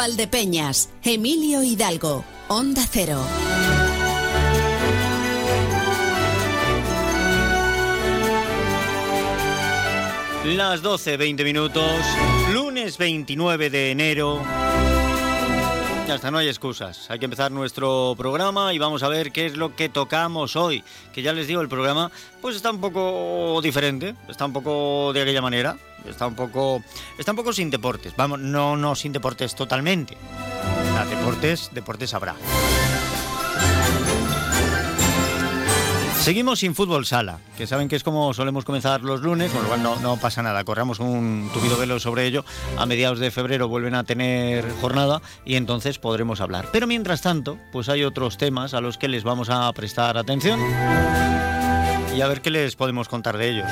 Valdepeñas, Emilio Hidalgo, Onda Cero. Las 12, 20 minutos, lunes 29 de enero. Ya está, no hay excusas. Hay que empezar nuestro programa y vamos a ver qué es lo que tocamos hoy. Que ya les digo, el programa pues está un poco diferente, está un poco de aquella manera, está un poco, está un poco sin deportes. Vamos, no, no sin deportes totalmente. deportes, deportes habrá. Seguimos sin fútbol sala, que saben que es como solemos comenzar los lunes, con lo cual no, pasa nada, corramos un tupido velo sobre ello. A mediados de febrero vuelven a tener jornada y entonces podremos hablar. Pero mientras tanto, pues hay otros temas a los que les vamos a prestar atención y a ver qué les podemos contar de ellos.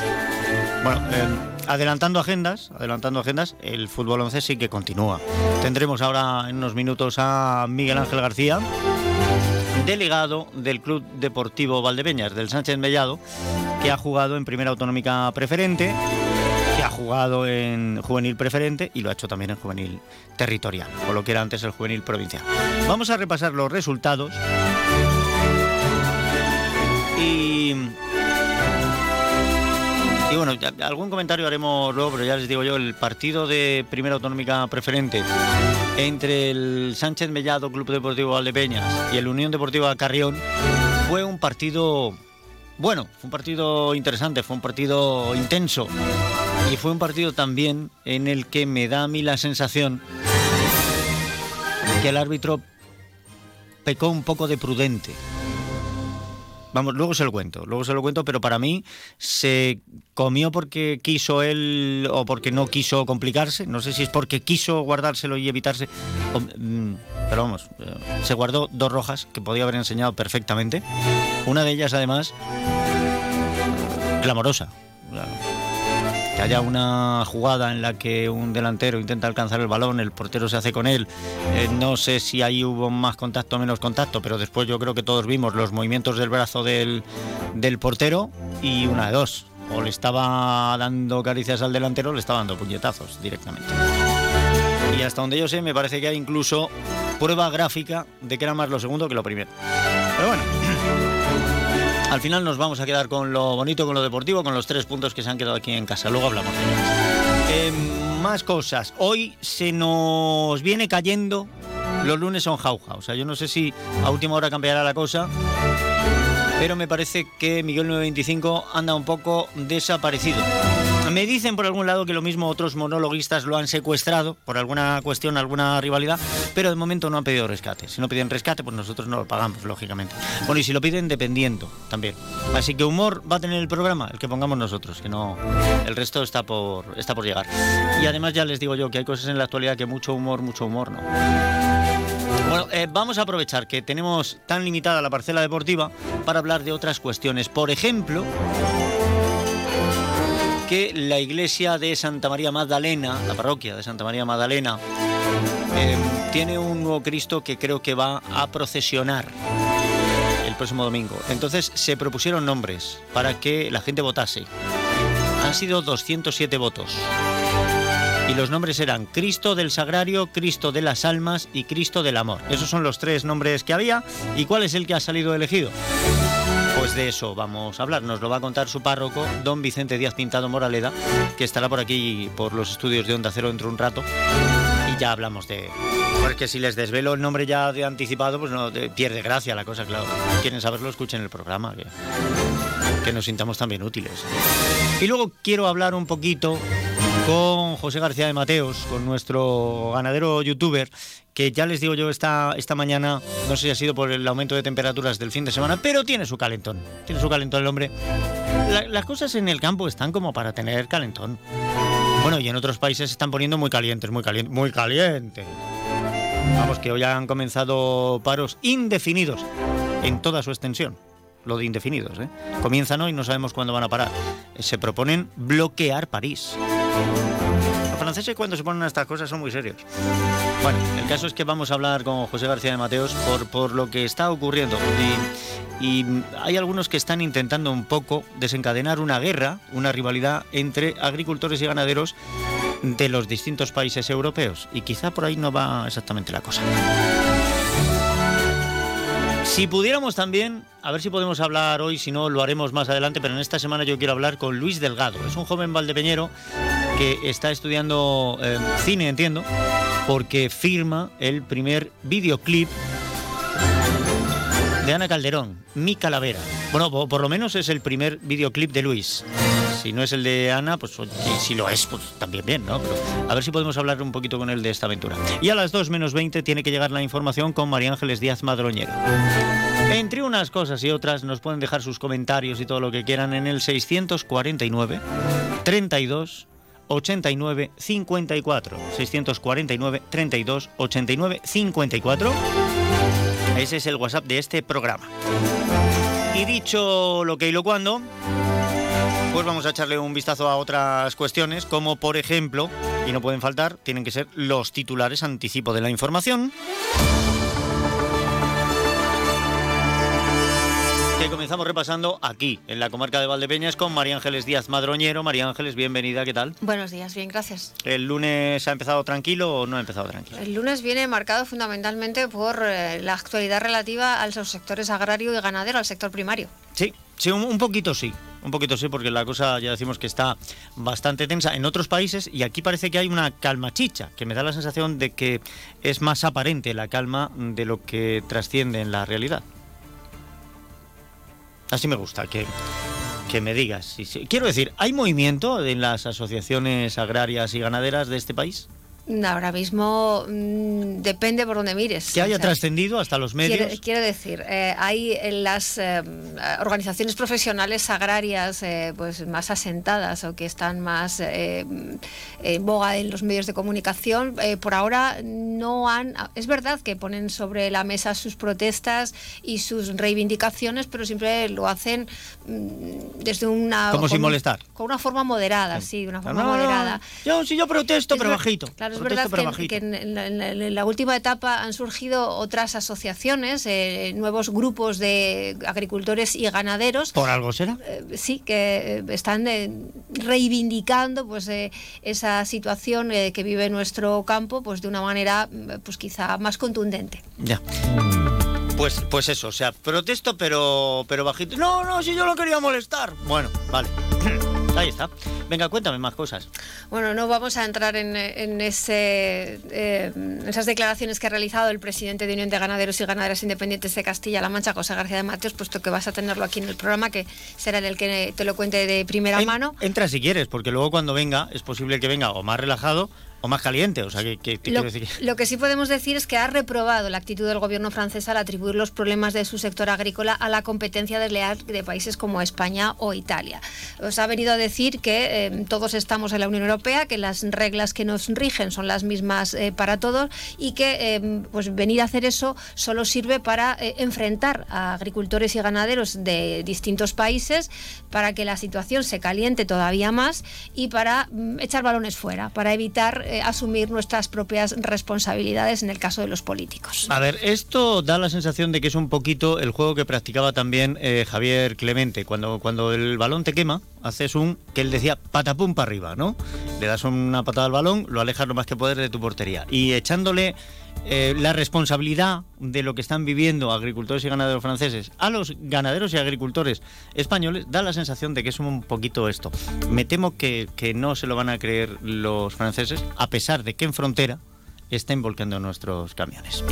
Bueno, eh, adelantando agendas, adelantando agendas, el fútbol 11 sí que continúa. Tendremos ahora en unos minutos a Miguel Ángel García delegado del Club Deportivo Valdepeñas, del Sánchez Mellado, que ha jugado en Primera Autonómica Preferente, que ha jugado en Juvenil Preferente y lo ha hecho también en Juvenil Territorial, o lo que era antes el Juvenil Provincial. Vamos a repasar los resultados y bueno, algún comentario haremos luego, pero ya les digo yo, el partido de Primera Autonómica Preferente entre el Sánchez Mellado Club Deportivo Valdepeñas y el Unión Deportiva Carrión fue un partido bueno, fue un partido interesante, fue un partido intenso y fue un partido también en el que me da a mí la sensación que el árbitro pecó un poco de prudente. Luego se lo cuento, luego se lo cuento, pero para mí se comió porque quiso él o porque no quiso complicarse. No sé si es porque quiso guardárselo y evitarse. Mm, pero vamos, eh, se guardó dos rojas que podía haber enseñado perfectamente. Una de ellas, además, clamorosa que haya una jugada en la que un delantero intenta alcanzar el balón, el portero se hace con él. Eh, no sé si ahí hubo más contacto o menos contacto, pero después yo creo que todos vimos los movimientos del brazo del, del portero y una de dos. O le estaba dando caricias al delantero o le estaba dando puñetazos directamente. Y hasta donde yo sé, me parece que hay incluso prueba gráfica de que era más lo segundo que lo primero. Pero bueno. Al final nos vamos a quedar con lo bonito, con lo deportivo, con los tres puntos que se han quedado aquí en casa. Luego hablamos. Eh, más cosas. Hoy se nos viene cayendo. Los lunes son jauja. O sea, yo no sé si a última hora cambiará la cosa. Pero me parece que Miguel 925 anda un poco desaparecido. Me dicen por algún lado que lo mismo otros monologuistas lo han secuestrado por alguna cuestión, alguna rivalidad, pero de momento no han pedido rescate. Si no piden rescate, pues nosotros no lo pagamos, lógicamente. Bueno, y si lo piden, dependiendo también. Así que humor va a tener el programa, el que pongamos nosotros, que no. El resto está por, está por llegar. Y además ya les digo yo que hay cosas en la actualidad que mucho humor, mucho humor no. Bueno, eh, vamos a aprovechar que tenemos tan limitada la parcela deportiva para hablar de otras cuestiones. Por ejemplo, que la iglesia de Santa María Magdalena, la parroquia de Santa María Magdalena, em, tiene un nuevo Cristo que creo que va a procesionar el próximo domingo. Entonces se propusieron nombres para que la gente votase. Han sido 207 votos. Y los nombres eran Cristo del Sagrario, Cristo de las Almas y Cristo del Amor. Esos son los tres nombres que había. ¿Y cuál es el que ha salido elegido? Pues de eso vamos a hablar. Nos lo va a contar su párroco, don Vicente Díaz Pintado Moraleda, que estará por aquí por los estudios de Onda Cero dentro de un rato. Y ya hablamos de. Porque si les desvelo el nombre ya de anticipado, pues no pierde gracia la cosa, claro. Quieren saberlo, escuchen el programa. Que, que nos sintamos también útiles. Y luego quiero hablar un poquito con José García de Mateos, con nuestro ganadero youtuber, que ya les digo yo esta, esta mañana, no sé si ha sido por el aumento de temperaturas del fin de semana, pero tiene su calentón. Tiene su calentón el hombre. las cosas en el campo están como para tener calentón. Bueno, y en otros países se están poniendo muy calientes, muy calientes, muy calientes. Vamos, que hoy han comenzado paros indefinidos en toda su extensión lo de indefinidos. ¿eh? Comienzan hoy no sabemos cuándo van a parar. Se proponen bloquear París. Los franceses cuando se ponen a estas cosas son muy serios. Bueno, el caso es que vamos a hablar con José García de Mateos por, por lo que está ocurriendo. Y, y hay algunos que están intentando un poco desencadenar una guerra, una rivalidad entre agricultores y ganaderos de los distintos países europeos. Y quizá por ahí no va exactamente la cosa. Si pudiéramos también, a ver si podemos hablar hoy, si no lo haremos más adelante, pero en esta semana yo quiero hablar con Luis Delgado. Es un joven valdepeñero que está estudiando eh, cine, entiendo, porque firma el primer videoclip de Ana Calderón, Mi Calavera. Bueno, por, lo menos es el primer videoclip de Luis. Si no es el de Ana, pues si, lo es, pues también bien, ¿no? Pero a ver si podemos hablar un poquito con él de esta aventura. Y a las 2 menos 20 tiene que llegar la información con María Ángeles Díaz Madroñero. Entre unas cosas y otras nos pueden dejar sus comentarios y todo lo que quieran en el 649 32 89 54 649 32 89 54 ese es el WhatsApp de este programa y dicho lo que y lo cuando pues vamos a echarle un vistazo a otras cuestiones como por ejemplo y no pueden faltar tienen que ser los titulares anticipo de la información que comenzamos repasando aquí, en la comarca de Valdepeñas, con María Ángeles Díaz Madroñero. María Ángeles, bienvenida, ¿qué tal? Buenos días, bien, gracias. ¿El lunes ha empezado tranquilo o no ha empezado tranquilo? El lunes viene marcado fundamentalmente por eh, la actualidad relativa a los sectores agrario y ganadero, al sector primario. Sí, sí, un, poquito sí. Un poquito sí, porque la cosa ya decimos que está bastante tensa en otros países y aquí parece que hay una calma chicha, que me da la sensación de que es más aparente la calma de lo que trasciende en la realidad. Así me gusta, que, que me digas. Quiero decir, ¿hay movimiento en las asociaciones agrarias y ganaderas de este país? Ahora mismo mm, depende por dónde mires. Que haya trascendido hasta los medios. Quiero, decir, eh, hay en las eh, organizaciones profesionales agrarias eh, pues más asentadas o que están más en boga en los medios de comunicación, por ahora no han. Es verdad que ponen sobre la mesa sus protestas y sus reivindicaciones, pero siempre lo hacen mm, desde una. Como sin molestar. Con una forma moderada, sí, de una forma moderada. Yo, sí, yo protesto, pero bajito. Claro, es verdad que, en, la, última etapa han surgido otras asociaciones, eh, nuevos grupos de agricultores y ganaderos. ¿Por algo será? Eh, sí, que eh, están reivindicando pues esa situación que vive nuestro campo pues de una manera pues quizá más contundente. Ya. Pues, pues eso, o sea, protesto pero, pero bajito. No, no, si yo lo quería molestar. Bueno, vale. Ahí está. Venga, cuéntame más cosas. Bueno, no vamos a entrar en, ese, eh, esas declaraciones que ha realizado el presidente de Unión de Ganaderos y Ganaderas Independientes de Castilla-La Mancha, José García de Mateos, puesto que vas a tenerlo aquí en el programa, que será el que te lo cuente de primera mano. Entra si quieres, porque luego cuando venga es posible que venga o más relajado o más caliente. O sea, que, lo, decir? lo, que sí podemos decir es que ha reprobado la actitud del gobierno francés al atribuir los problemas de su sector agrícola a la competencia desleal de países como España o Italia. Os ha venido a decir que eh, todos estamos en la Unión Europea, que las reglas que nos rigen son las mismas eh, para todos y que eh, pues venir a hacer eso solo sirve para enfrentar a agricultores y ganaderos de distintos países para que la situación se caliente todavía más y para mm, echar balones fuera, para evitar eh, asumir nuestras propias responsabilidades en el caso de los políticos. A ver, esto da la sensación de que es un poquito el juego que practicaba también eh, Javier Clemente. Cuando, cuando el balón te quema, haces un, que él decía, patapum para arriba, ¿no? Le das una patada al balón, lo alejas lo más que puedes de tu portería. Y echándole eh, la responsabilidad de lo que están viviendo agricultores y ganaderos franceses a los ganaderos y agricultores españoles, da la sensación de que es un poquito esto. Me temo que, que no se lo van a creer los franceses, a pesar de que en frontera estén volcando nuestros camiones.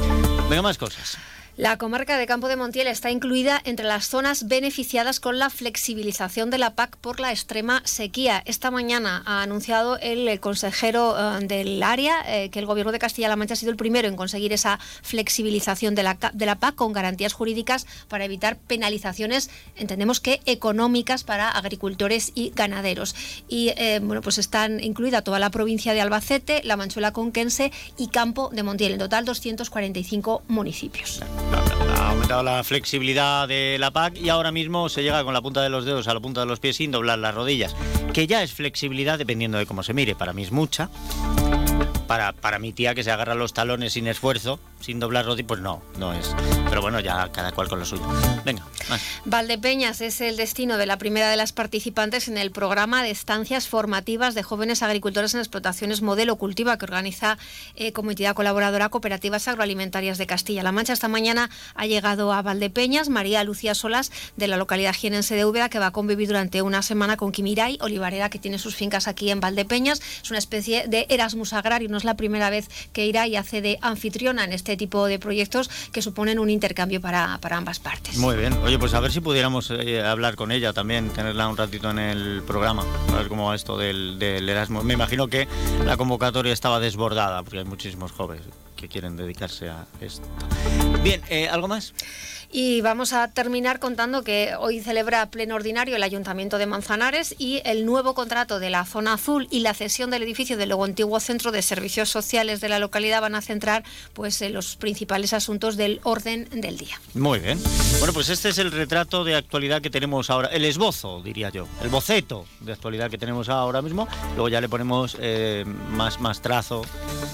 Venga, más cosas. La comarca de Campo de Montiel está incluida entre las zonas beneficiadas con la flexibilización de la PAC por la extrema sequía. Esta mañana ha anunciado el consejero eh, del área eh, que el Gobierno de Castilla-La Mancha ha sido el primero en conseguir esa flexibilización de la, PAC con garantías jurídicas para evitar penalizaciones, entendemos que económicas para agricultores y ganaderos. Y eh, bueno, pues están incluida toda la provincia de Albacete, la Manchuela Conquense y Campo de Montiel, en total 245 municipios ha aumentado la flexibilidad de la PAC y ahora mismo se llega con la punta de los dedos a la punta de los pies sin doblar las rodillas, que ya es flexibilidad dependiendo de cómo se mire, para mí es mucha. Para, para mi tía que se agarra los talones sin esfuerzo, sin doblar rodillas, pues no, no es. Pero bueno, ya cada cual con lo suyo. Venga, más. Valdepeñas es el destino de la primera de las participantes en el programa de estancias formativas de jóvenes agricultores en explotaciones modelo cultiva que organiza eh, como entidad colaboradora Cooperativas Agroalimentarias de Castilla-La Mancha. Esta mañana ha llegado a Valdepeñas María Lucía Solas de la localidad jienense de Úbeda que va a convivir durante una semana con Kimiray, olivarera que tiene sus fincas aquí en Valdepeñas. Es una especie de Erasmus agrario, no es la primera vez que irá y hace de anfitriona en este tipo de proyectos que suponen un intercambio para, para ambas partes. Muy bien. Oye, pues a ver si pudiéramos eh, hablar con ella también, tenerla un ratito en el programa, a ver cómo va esto del, del Erasmus. Me imagino que la convocatoria estaba desbordada, porque hay muchísimos jóvenes que quieren dedicarse a esto. Bien, eh, ¿algo más? Y vamos a terminar contando que hoy celebra pleno ordinario el Ayuntamiento de Manzanares y el nuevo contrato de la zona azul y la cesión del edificio del luego antiguo Centro de Servicios Sociales de la localidad van a centrar pues en los principales asuntos del orden del día. Muy bien. Bueno, pues este es el retrato de actualidad que tenemos ahora, el esbozo, diría yo, el boceto de actualidad que tenemos ahora mismo. Luego ya le ponemos eh, más, más trazo,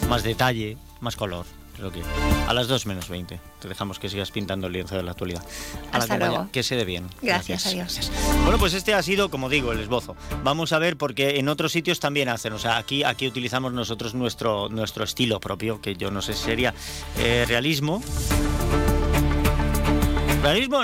más detalle, más color. Creo que a las 2 menos 20. Te dejamos que sigas pintando el lienzo de la actualidad. A Hasta la luego. Que se dé bien. Gracias, adiós. Bueno, pues este ha sido, como digo, el esbozo. Vamos a ver porque en otros sitios también hacen. O sea, aquí, aquí utilizamos nosotros nuestro, nuestro estilo propio, que yo no sé si sería eh, realismo. ¿Realismo?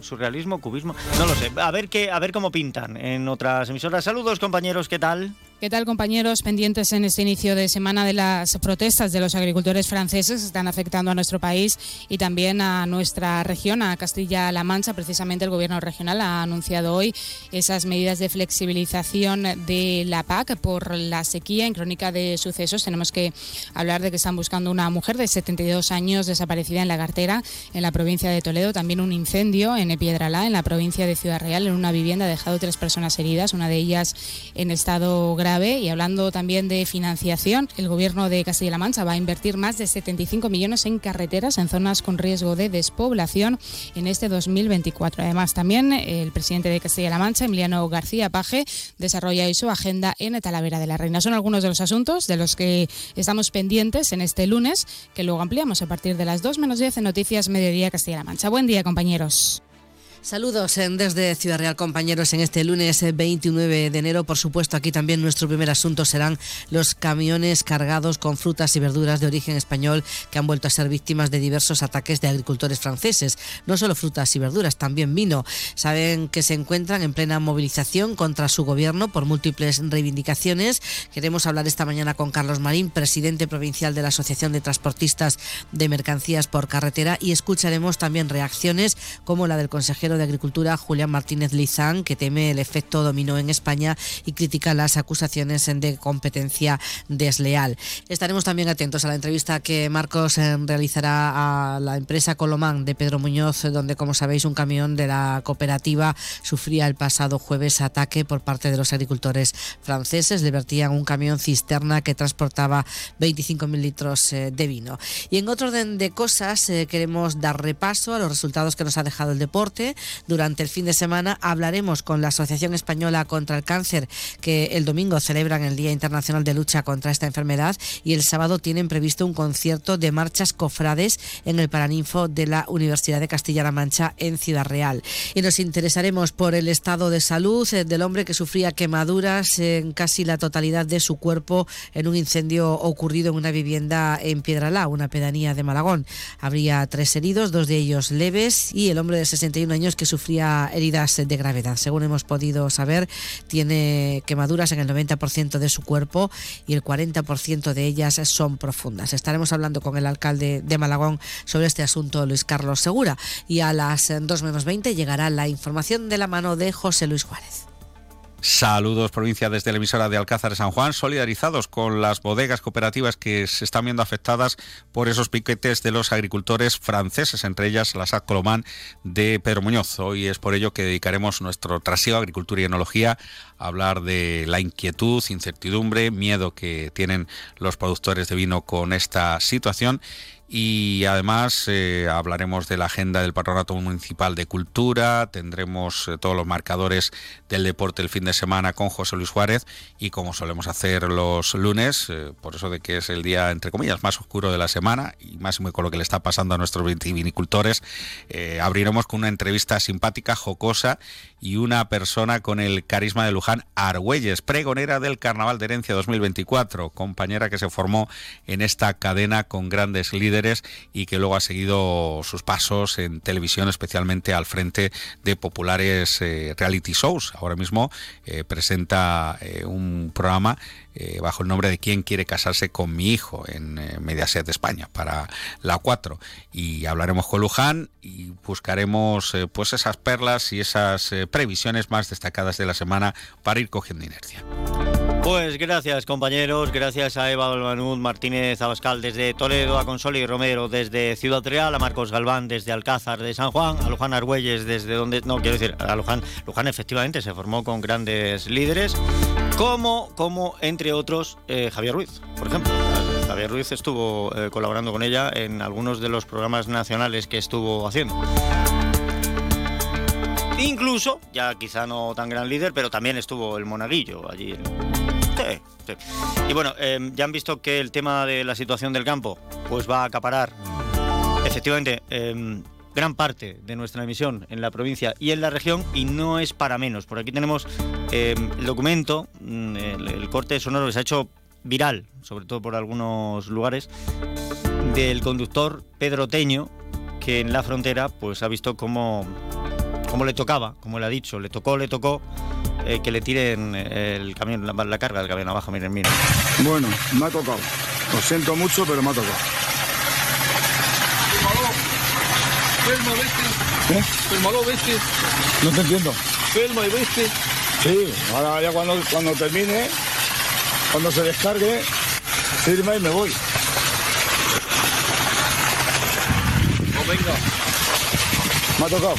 ¿Surrealismo? ¿Cubismo? No lo sé. A ver, qué, a ver cómo pintan en otras emisoras. Saludos, compañeros, ¿qué tal? ¿Qué tal, compañeros? Pendientes en este inicio de semana de las protestas de los agricultores franceses que están afectando a nuestro país y también a nuestra región, a Castilla-La Mancha. Precisamente el gobierno regional ha anunciado hoy esas medidas de flexibilización de la PAC por la sequía. En crónica de sucesos tenemos que hablar de que están buscando una mujer de 72 años desaparecida en la cartera en la provincia de Toledo. También un incendio en Piedralá, en la provincia de Ciudad Real, en una vivienda ha dejado tres personas heridas, una de ellas en estado grave. Y hablando también de financiación, el gobierno de Castilla-La Mancha va a invertir más de 75 millones en carreteras en zonas con riesgo de despoblación en este 2024. Además, también el presidente de Castilla-La Mancha, Emiliano García Paje, desarrolla hoy su agenda en Talavera de la Reina. Son algunos de los asuntos de los que estamos pendientes en este lunes, que luego ampliamos a partir de las 2 menos 10 en Noticias Mediodía Castilla-La Mancha. Buen día, compañeros. Saludos eh, desde Ciudad Real, compañeros, en este lunes eh, 29 de enero. Por supuesto, aquí también nuestro primer asunto serán los camiones cargados con frutas y verduras de origen español que han vuelto a ser víctimas de diversos ataques de agricultores franceses. No solo frutas y verduras, también vino. Saben que se encuentran en plena movilización contra su gobierno por múltiples reivindicaciones. Queremos hablar esta mañana con Carlos Marín, presidente provincial de la Asociación de Transportistas de Mercancías por Carretera, y escucharemos también reacciones como la del consejero de Agricultura, Julián Martínez Lizán, que teme el efecto dominó en España y critica las acusaciones de competencia desleal. Estaremos también atentos a la entrevista que Marcos eh, realizará a la empresa Colomán de Pedro Muñoz, donde, como sabéis, un camión de la cooperativa sufría el pasado jueves ataque por parte de los agricultores franceses. Le vertían un camión cisterna que transportaba 25.000 litros eh, de vino. Y en otro orden de cosas, eh, queremos dar repaso a los resultados que nos ha dejado el deporte. Durante el fin de semana hablaremos con la Asociación Española contra el Cáncer, que el domingo celebran el Día Internacional de Lucha contra esta enfermedad y el sábado tienen previsto un concierto de marchas cofrades en el Paraninfo de la Universidad de Castilla-La Mancha en Ciudad Real. Y nos interesaremos por el estado de salud eh, del hombre que sufría quemaduras en casi la totalidad de su cuerpo en un incendio ocurrido en una vivienda en Piedralá, una pedanía de Malagón. Habría tres heridos, dos de ellos leves, y el hombre de 61 años que sufría heridas de gravedad. Según hemos podido saber, tiene quemaduras en el 90% de su cuerpo y el 40% de ellas son profundas. Estaremos hablando con el alcalde de Malagón sobre este asunto, Luis Carlos Segura. Y a las 2 menos 20 llegará la información de la mano de José Luis Juárez. Saludos provincia desde la emisora de Alcázar de San Juan, solidarizados con las bodegas cooperativas que se están viendo afectadas por esos piquetes de los agricultores franceses, entre ellas la SAC Colomán de Pedro Muñoz. Hoy es por ello que dedicaremos nuestro trasiego Agricultura y Enología hablar de la inquietud, incertidumbre, miedo que tienen los productores de vino con esta situación. Y además eh, hablaremos de la agenda del Patronato Municipal de Cultura, tendremos eh, todos los marcadores del deporte el fin de semana con José Luis Juárez y como solemos hacer los lunes, eh, por eso de que es el día entre comillas más oscuro de la semana y más con lo que le está pasando a nuestros vinicultores, abriremos con una entrevista simpática, jocosa y una persona con el carisma de Luján, Argüelles, pregonera del Carnaval de Herencia 2024, compañera que se formó en esta cadena con grandes líderes y que luego ha seguido sus pasos en televisión, especialmente al frente de populares eh, reality shows. Ahora mismo eh, presenta eh, un programa bajo el nombre de ¿Quién quiere casarse con mi hijo? en Mediaset de España para la 4. Y hablaremos con Luján y buscaremos pues esas perlas y esas previsiones más destacadas de la semana para ir cogiendo inercia. Pues gracias compañeros, gracias a Eva Balbanud Martínez Abascal desde Toledo, a Consoli Romero desde Ciudad Real, a Marcos Galván desde Alcázar de San Juan, a Luján Argüelles desde donde, no quiero decir, a Luján, Luján efectivamente se formó con grandes líderes, como, como entre otros eh, Javier Ruiz, por ejemplo. Javier Ruiz estuvo eh, colaborando con ella en algunos de los programas nacionales que estuvo haciendo. Incluso, ya quizá no tan gran líder, pero también estuvo el Monaguillo allí. Y bueno, em, ya han visto que el tema de la situación del campo pues va a acaparar efectivamente em, gran parte de nuestra emisión en la provincia y en la región y no es para menos. Por aquí tenemos em, el documento, mm, el, corte sonoro que se ha hecho viral, sobre todo por algunos lugares, del conductor Pedro Teño, que en la frontera pues ha visto cómo, cómo le tocaba, como le ha dicho, le tocó, le tocó eh, que le tiren el camión, la, carga del camión abajo, miren, miren. Bueno, me ha tocado. Lo siento mucho, pero me ha tocado. Filma, viste. ¿Eh? Filmalo, viste. No te entiendo. Filma y viste. Sí, ahora ya cuando, cuando termine, cuando se descargue, firma y me voy. No venga. Me ha tocado.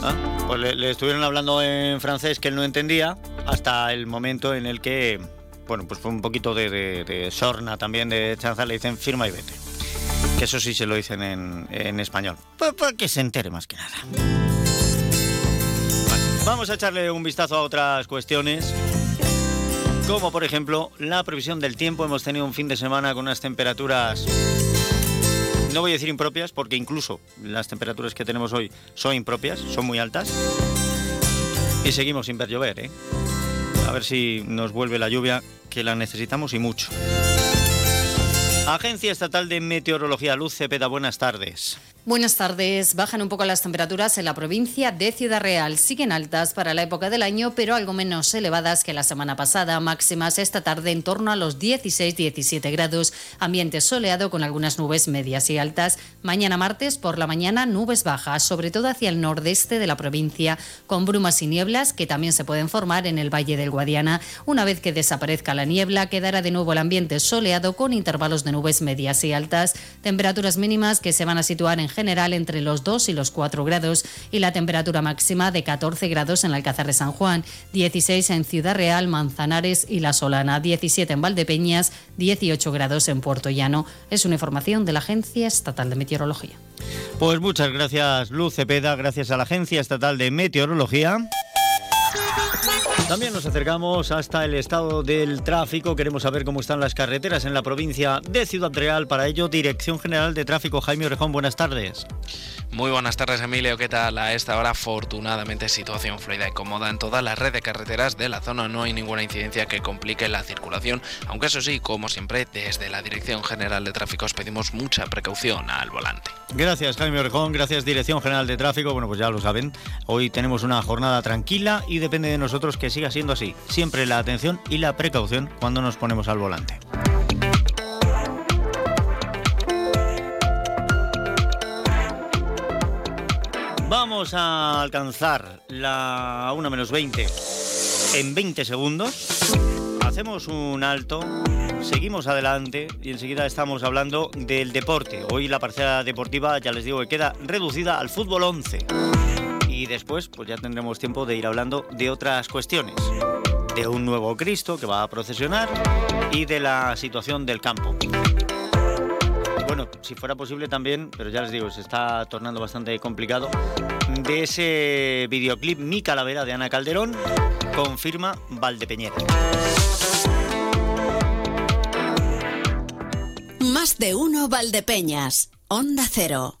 ¿Ah? Pues le, estuvieron hablando en francés que él no entendía hasta el momento en el que, bueno, pues fue un poquito de, sorna también de chanza, le dicen firma y vete. Eso sí se lo dicen en, español. Pues para que se entere más que nada. vamos a echarle un vistazo a otras cuestiones. Como por ejemplo la previsión del tiempo. Hemos tenido un fin de semana con unas temperaturas no voy a decir impropias porque incluso las temperaturas que tenemos hoy son impropias, son muy altas. Y seguimos sin ver llover, ¿eh? A ver si nos vuelve la lluvia, que la necesitamos y mucho. Agencia Estatal de Meteorología, Luz Cepeda, buenas tardes. Buenas tardes. Bajan un poco las temperaturas en la provincia de Ciudad Real. Siguen altas para la época del año, pero algo menos elevadas que la semana pasada. Máximas esta tarde en torno a los 16-17 grados. Ambiente soleado con algunas nubes medias y altas. Mañana martes por la mañana nubes bajas, sobre todo hacia el nordeste de la provincia, con brumas y nieblas que también se pueden formar en el Valle del Guadiana. Una vez que desaparezca la niebla, quedará de nuevo el ambiente soleado con intervalos de nubes medias y altas. Temperaturas mínimas que se van a situar en general entre los 2 y los 4 grados y la temperatura máxima de 14 grados en el Alcázar de San Juan, 16 en Ciudad Real, Manzanares y La Solana, 17 en Valdepeñas, 18 grados en Puerto Llano. Es una información de la Agencia Estatal de Meteorología. Pues muchas gracias Luz Cepeda, gracias a la Agencia Estatal de Meteorología. También nos acercamos hasta el estado del tráfico. Queremos saber cómo están las carreteras en la provincia de Ciudad Real. Para ello, Dirección General de Tráfico, Jaime Orejón, buenas tardes. Muy buenas tardes, Emilio. ¿Qué tal? A esta hora, afortunadamente, situación fluida y cómoda en toda la red de carreteras de la zona. No hay ninguna incidencia que complique la circulación, aunque eso sí, como siempre, desde la Dirección General de Tráfico os pedimos mucha precaución al volante. Gracias, Jaime Orejón. Gracias, Dirección General de Tráfico. Bueno, pues ya lo saben, hoy tenemos una jornada tranquila y depende de nosotros que siga siendo así. Siempre la atención y la precaución cuando nos ponemos al volante. Vamos a alcanzar la 1 menos 20 en 20 segundos. Hacemos un alto, seguimos adelante y enseguida estamos hablando del deporte. Hoy la parcela deportiva, ya les digo, que queda reducida al fútbol 11. Y después, pues ya tendremos tiempo de ir hablando de otras cuestiones. De un nuevo Cristo que va a procesionar y de la situación del campo. bueno, si fuera posible también, pero ya les digo, se está tornando bastante complicado, de ese videoclip Mi Calavera de Ana Calderón, confirma Valdepeñera. Más de uno Valdepeñas. Onda Cero.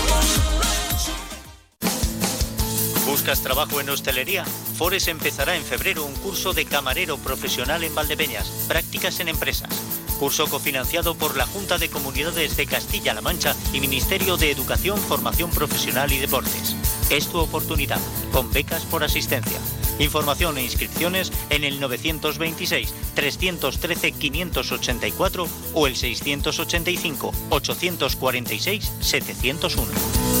¿Buscas trabajo en hostelería? Fores empezará en febrero un curso de camarero profesional en Valdepeñas, prácticas en empresas. Curso cofinanciado por la Junta de Comunidades de Castilla-La Mancha y Ministerio de Educación, Formación Profesional y Deportes. Es tu oportunidad, con becas por asistencia. Información e inscripciones en el 926-313-584 o el 685-846-701.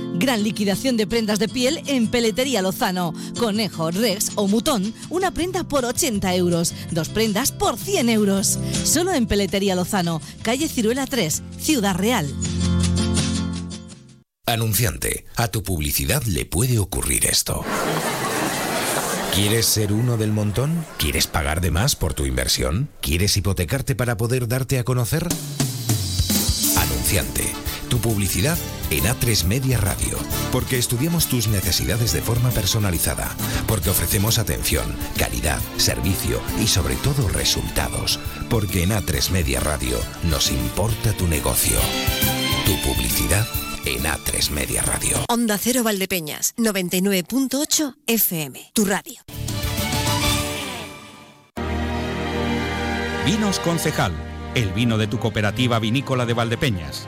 Gran liquidación de prendas de piel en Peletería Lozano. Conejo, Rex o Mutón, una prenda por 80 euros. Dos prendas por 100 euros. Solo en Peletería Lozano, calle Ciruela 3, Ciudad Real. Anunciante, a tu publicidad le puede ocurrir esto. ¿Quieres ser uno del montón? ¿Quieres pagar de más por tu inversión? ¿Quieres hipotecarte para poder darte a conocer? Anunciante, tu publicidad en A3 Media Radio, porque estudiamos tus necesidades de forma personalizada, porque ofrecemos atención, calidad, servicio y sobre todo resultados, porque en A3 Media Radio nos importa tu negocio. Tu publicidad en A3 Media Radio. Onda Cero Valdepeñas, 99.8 FM, tu radio. Vinos Concejal, el vino de tu cooperativa vinícola de Valdepeñas.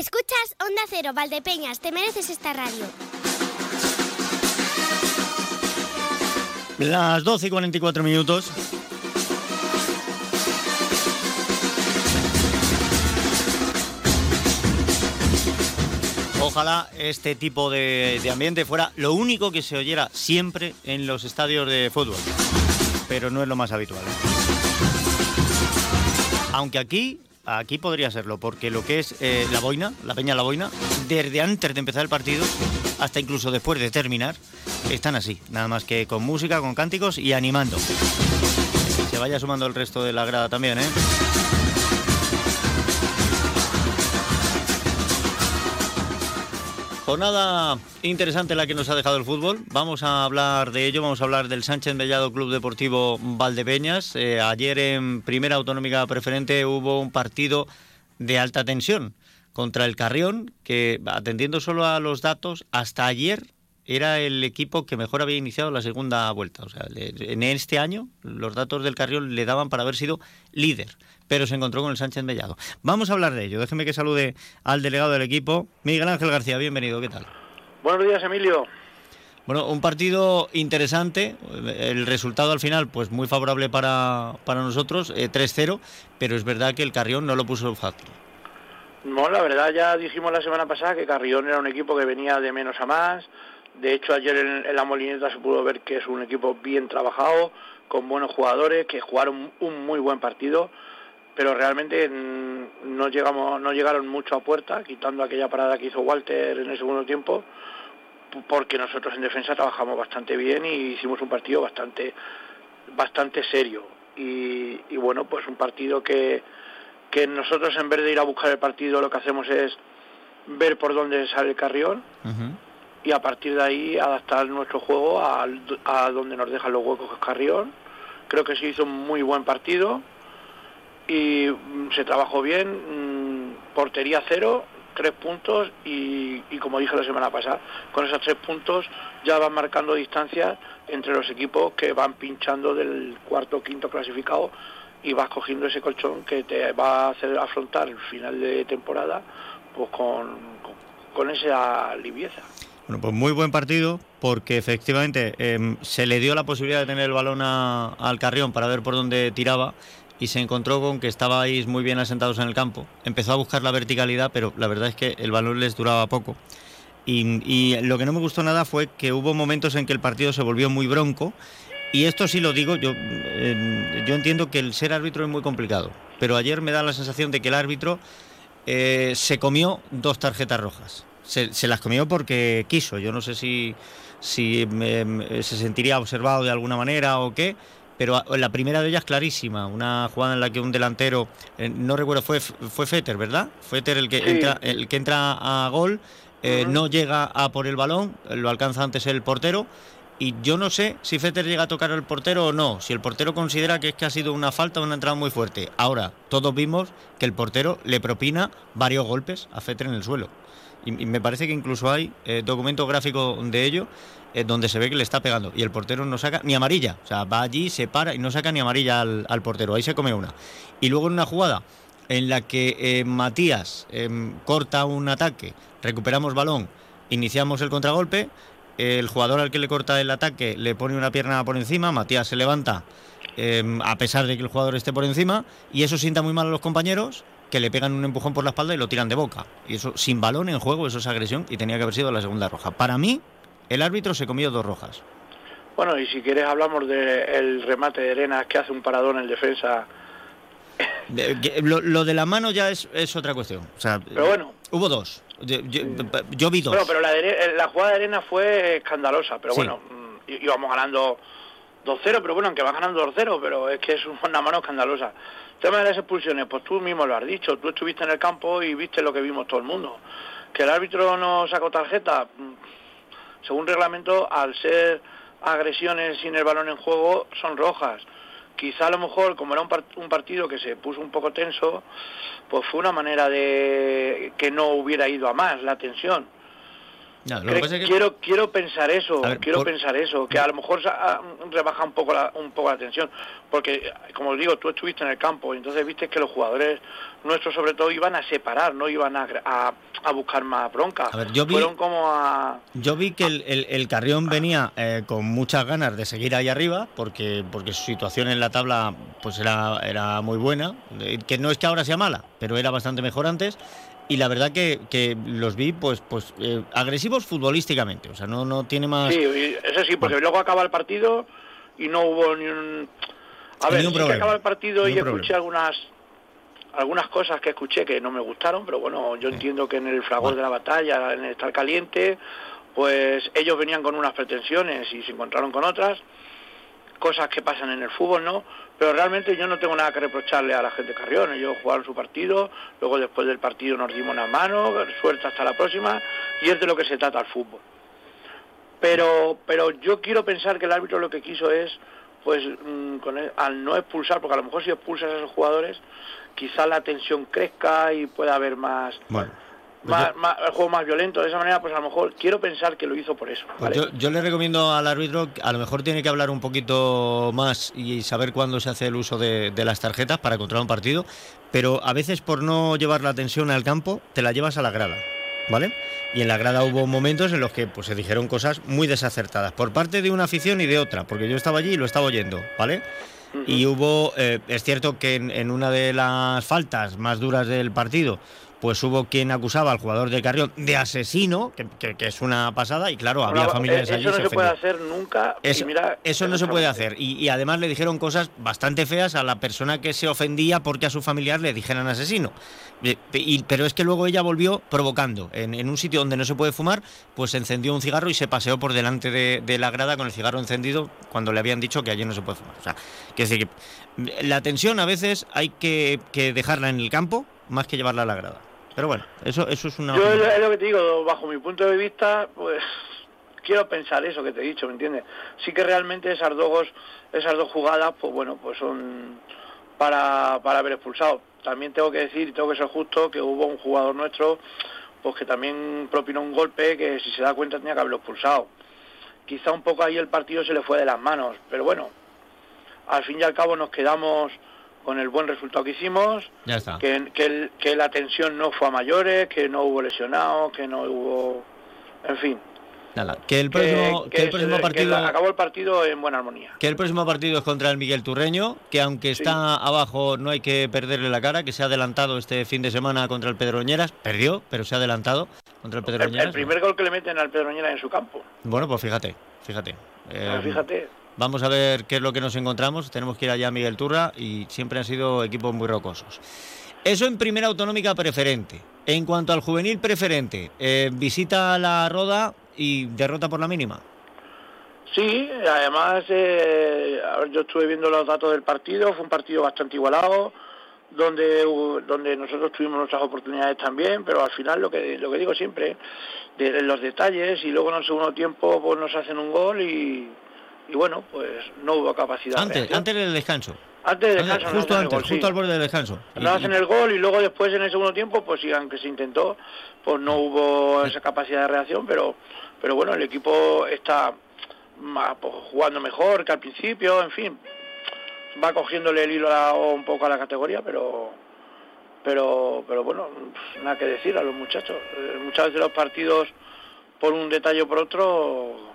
Escuchas Onda Cero, Valdepeñas, te mereces esta radio. Las 12 y 44 minutos. Ojalá este tipo de, de, ambiente fuera lo único que se oyera siempre en los estadios de fútbol. Pero no es lo más habitual. Aunque aquí, aquí podría serlo, porque lo que es eh, la boina, la peña la boina, desde antes de empezar el partido hasta incluso después de terminar, están así, nada más que con música, con cánticos y animando. Se vaya sumando el resto de la grada también, ¿eh? Jornada interesante la que nos ha dejado el fútbol. Vamos a hablar de ello, vamos a hablar del Sánchez Mellado Club Deportivo Valdepeñas. Eh, ayer en Primera Autonómica Preferente hubo un partido de alta tensión contra el Carrión, que atendiendo solo a los datos, hasta ayer era el equipo que mejor había iniciado la segunda vuelta. O sea, en este año los datos del Carrión le daban para haber sido líder, pero se encontró con el Sánchez Mellado. Vamos a hablar de ello. Déjeme que salude al delegado del equipo, Miguel Ángel García. Bienvenido, ¿qué tal? Buenos días, Emilio. Bueno, un partido interesante, el resultado al final pues muy favorable para, para nosotros, 3-0, eh, pero es verdad que el Carrión no lo puso fácil. No, la verdad ya dijimos la semana pasada que Carrión era un equipo que venía de menos a más. De hecho, ayer en, la Molineta se pudo ver que es un equipo bien trabajado, con buenos jugadores, que jugaron un muy buen partido, pero realmente no, llegamos, no llegaron mucho a puerta, quitando aquella parada que hizo Walter en el segundo tiempo, porque nosotros en defensa trabajamos bastante bien y hicimos un partido bastante, bastante serio. y bueno, pues un partido que, que nosotros en vez de ir a buscar el partido lo que hacemos es ver por dónde sale el carrión y a partir de ahí adaptar nuestro juego a, a, donde nos dejan los huecos el carrión. Creo que se hizo un muy buen partido y mm, se trabajó bien, mm, portería cero, tres puntos y, como dije la semana pasada, con esos tres puntos ya van marcando distancias entre los equipos que van pinchando del cuarto o quinto clasificado y vas cogiendo ese colchón que te va a hacer afrontar el final de temporada pues con, con, esa livieza. Bueno, pues muy buen partido porque efectivamente em, se le dio la posibilidad de tener el balón al Carrión para ver por dónde tiraba y se encontró con que estabais muy bien asentados en el campo. Empezó a buscar la verticalidad, pero la verdad es que el balón les duraba poco. Y, lo que no me gustó nada fue que hubo momentos en que el partido se volvió muy bronco y esto sí lo digo, yo, eh, yo entiendo que el ser árbitro es muy complicado, pero ayer me da la sensación de que el árbitro eh, se comió dos tarjetas rojas. Se, las comió porque quiso, yo no sé si, si se sentiría observado de alguna manera o qué, pero la primera de ellas clarísima, una jugada en la que un delantero, eh, no recuerdo, fue, fue Fetter, ¿verdad? Fetter el que, entra, el que entra a gol, no llega a por el balón, lo alcanza antes el portero y yo no sé si Fetter llega a tocar al portero o no, si el portero considera que es que ha sido una falta o una entrada muy fuerte. Ahora, todos vimos que el portero le propina varios golpes a Fetter en el suelo. Y, me parece que incluso hay eh, documento gráfico de ello eh, donde se ve que le está pegando. Y el portero no saca ni amarilla. O sea, va allí, se para y no saca ni amarilla al, portero. Ahí se come una. Y luego en una jugada en la que eh, Matías em, corta un ataque, recuperamos balón, iniciamos el contragolpe el jugador al que le corta el ataque le pone una pierna por encima, Matías se levanta em, a pesar de que el jugador esté por encima y eso sienta muy mal a los compañeros que le pegan un empujón por la espalda y lo tiran de boca. Y eso sin balón en juego, eso es agresión y tenía que haber sido la segunda roja. Para mí, el árbitro se comió dos rojas. Bueno, y si quieres hablamos del remate de Arenas que hace un paradón en defensa. lo, de la mano ya es, otra cuestión. Pero bueno. Hubo dos. Yo, vi dos. Bueno, pero la, la jugada de Arena fue escandalosa, pero bueno, mm, íbamos ganando 2-0, pero bueno, aunque va ganando 2-0, pero es que es una mano escandalosa. El tema de las expulsiones, pues tú mismo lo has dicho, tú estuviste en el campo y viste lo que vimos todo el mundo. Que el árbitro no sacó tarjeta, mm, según reglamento, al ser agresiones sin el balón en juego, son rojas quizá a lo mejor, como era un, partido que se puso un poco tenso, pues fue una manera de que no hubiera ido a más la tensión. Quiero quiero pensar eso, quiero pensar eso, que a lo mejor rebaja un poco la, un poco la tensión, porque como os digo, tú estuviste en el campo y entonces viste que los jugadores nuestros sobre todo iban a separar, no iban a, a, buscar más bronca. yo vi, Fueron como a... Yo vi que el, el, Carrión venía eh, con muchas ganas de seguir ahí arriba, porque, porque su situación en la tabla pues era, era muy buena, eh, que no es que ahora sea mala, pero era bastante mejor antes y la verdad que, que los vi pues pues eh, agresivos futbolísticamente, o sea, no, no tiene más... Sí, eso sí, porque luego acaba el partido y no hubo ni un... A ver, sí que acaba el partido y escuché algunas algunas cosas que escuché que no me gustaron, pero bueno, yo entiendo que en el fragor de la batalla, en el estar caliente, pues ellos venían con unas pretensiones y se encontraron con otras, cosas que pasan en el fútbol, ¿no? Pero realmente yo no tengo nada que reprocharle a la gente de Carrión. Ellos jugaron su partido, luego después del partido nos dimos una mano, suerte hasta la próxima, y es de lo que se trata el fútbol. Pero, pero yo quiero pensar que el árbitro lo que quiso es, pues, mm, con al no expulsar, porque a lo mejor si expulsas a esos jugadores, quizá la tensión crezca y pueda haber más... Pues más, más- el juego más violento. De esa manera, pues a lo mejor quiero pensar que lo hizo por eso. Pues ¿vale? yo, yo le recomiendo al árbitro, que a lo mejor tiene que hablar un poquito más y saber cuándo se hace el uso de, de las tarjetas para controlar un partido, pero a veces por no llevar la tensión al campo, te la llevas a la grada, ¿vale? Y en la grada hubo momentos en los que pues, se dijeron cosas muy desacertadas, por parte de una afición y de otra, porque yo estaba allí y lo estaba oyendo, ¿vale? Y hubo, eh, es cierto que en, en una de las faltas más duras del partido, pues hubo quien acusaba al jugador de Carrión de asesino, que, que- que es una pasada, y claro, había Bueno, familiares eh, allí. Eso no se puede hacer nunca. Eso, mira, eso no se puede hacer. Y, y además le dijeron cosas bastante feas a la persona que se ofendía porque a su familiar le dijeran asesino. Y- y- pero es que luego ella volvió provocando. En, en un sitio donde no se puede fumar, pues encendió un cigarro y se paseó por delante de, de la grada con el cigarro encendido cuando le habían dicho que allí no se puede fumar. O sea, quiero decir que la tensión a veces hay que, que dejarla en el campo más que llevarla a la grada. Pero bueno, eso, eso es una... Yo es, lo que te digo, bajo mi punto de vista, pues quiero pensar eso que te he dicho, ¿me entiendes? Sí que realmente esas dos, esas dos jugadas, pues bueno, pues son para, para haber expulsado. También tengo que decir, y tengo que ser justo, que hubo un jugador nuestro, pues que también propinó un golpe que si se da cuenta tenía que haberlo expulsado. Quizá un poco ahí el partido se le fue de las manos, pero bueno, al fin y al cabo nos quedamos con el buen resultado que hicimos, Ya está. que, que, el- que la tensión no fue a mayores, que no hubo lesionados, que no hubo... En fin. Nada, que el próximo, que el partido... acabó el partido en buena armonía. Que el próximo partido es contra el Miguel Turreño, que aunque está abajo no hay que perderle la cara, que se ha adelantado este fin de semana contra el Pedroñeras, perdió, pero se ha adelantado contra el El, Pedroñeras. el primer gol que le meten al Pedroñera en su campo. Bueno, pues fíjate, fíjate. Eh, Pues fíjate. Vamos a ver qué es lo que nos encontramos. Tenemos que ir allá a Miguel Turra y siempre han sido equipos muy rocosos. Eso en primera autonómica preferente. En cuanto al juvenil preferente, eh, visita la Roda y derrota por la mínima. Sí, además eh, yo estuve viendo los datos del partido, fue un partido bastante igualado, donde donde nosotros tuvimos nuestras oportunidades también, pero al final lo que lo que digo siempre, de los detalles y luego en el segundo tiempo pues nos hacen un gol y, y bueno, pues no hubo capacidad. Antes, del descanso. Antes del descanso justo el antes, gol, sí. justo al borde del descanso. Nos hacen el gol y luego después en el segundo tiempo, pues sí, aunque se intentó, pues no hubo esa capacidad de reacción, pero pero bueno, el equipo está ma- pues, jugando mejor que al principio, en fin, va cogiéndole el hilo a- un poco a la categoría, pero pero pero bueno, pues, nada que decir a los muchachos. Eh, Muchas veces los partidos por un detalle o por otro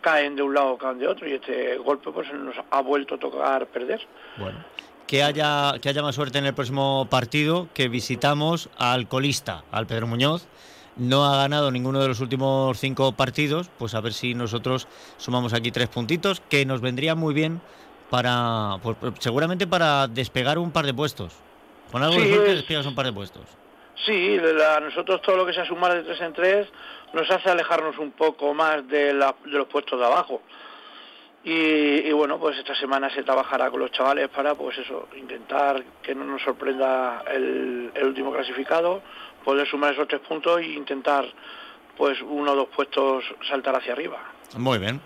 caen de un lado o caen de otro y este golpe pues nos ha vuelto a tocar perder. Bueno, que haya, que haya más suerte en el próximo partido, que visitamos al colista, al Pedro Muñoz. No ha ganado ninguno de los últimos cinco partidos, pues a ver si nosotros sumamos aquí tres puntitos, que nos vendría muy bien para, pues, pues, seguramente para despegar un par de puestos. Con algo de suerte es- despegas un par de puestos. Sí, la- a nosotros todo lo que sea sumar de tres en tres nos hace alejarnos un poco más de, la- de los puestos de abajo. Y, y bueno, pues esta semana se trabajará con los chavales para, pues eso, intentar que no nos sorprenda el, el último clasificado, poder sumar esos tres puntos e intentar, pues uno o dos puestos saltar hacia arriba. Muy bien.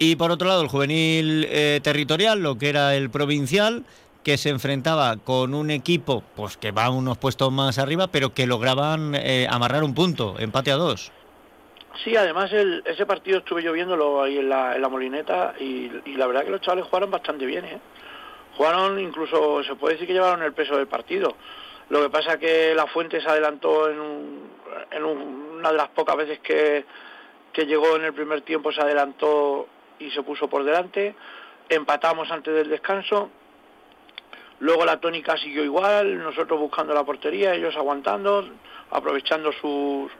Y por otro lado, el juvenil eh, territorial, lo que era el provincial, que se enfrentaba con un equipo pues que va unos puestos más arriba, pero que lograban eh, amarrar un punto, empate a dos. Sí, además ese partido estuve yo viéndolo ahí en la, en la molineta y, y la verdad que los chavales jugaron bastante bien, ¿eh? Jugaron incluso, se puede decir que llevaron el peso del partido. Lo que pasa que la Fuente se adelantó en, un- en un- una de las pocas veces que, que llegó en el primer tiempo, se adelantó y se puso por delante. Empatamos antes del descanso. Luego la tónica siguió igual, nosotros buscando la portería, ellos aguantando, aprovechando sus,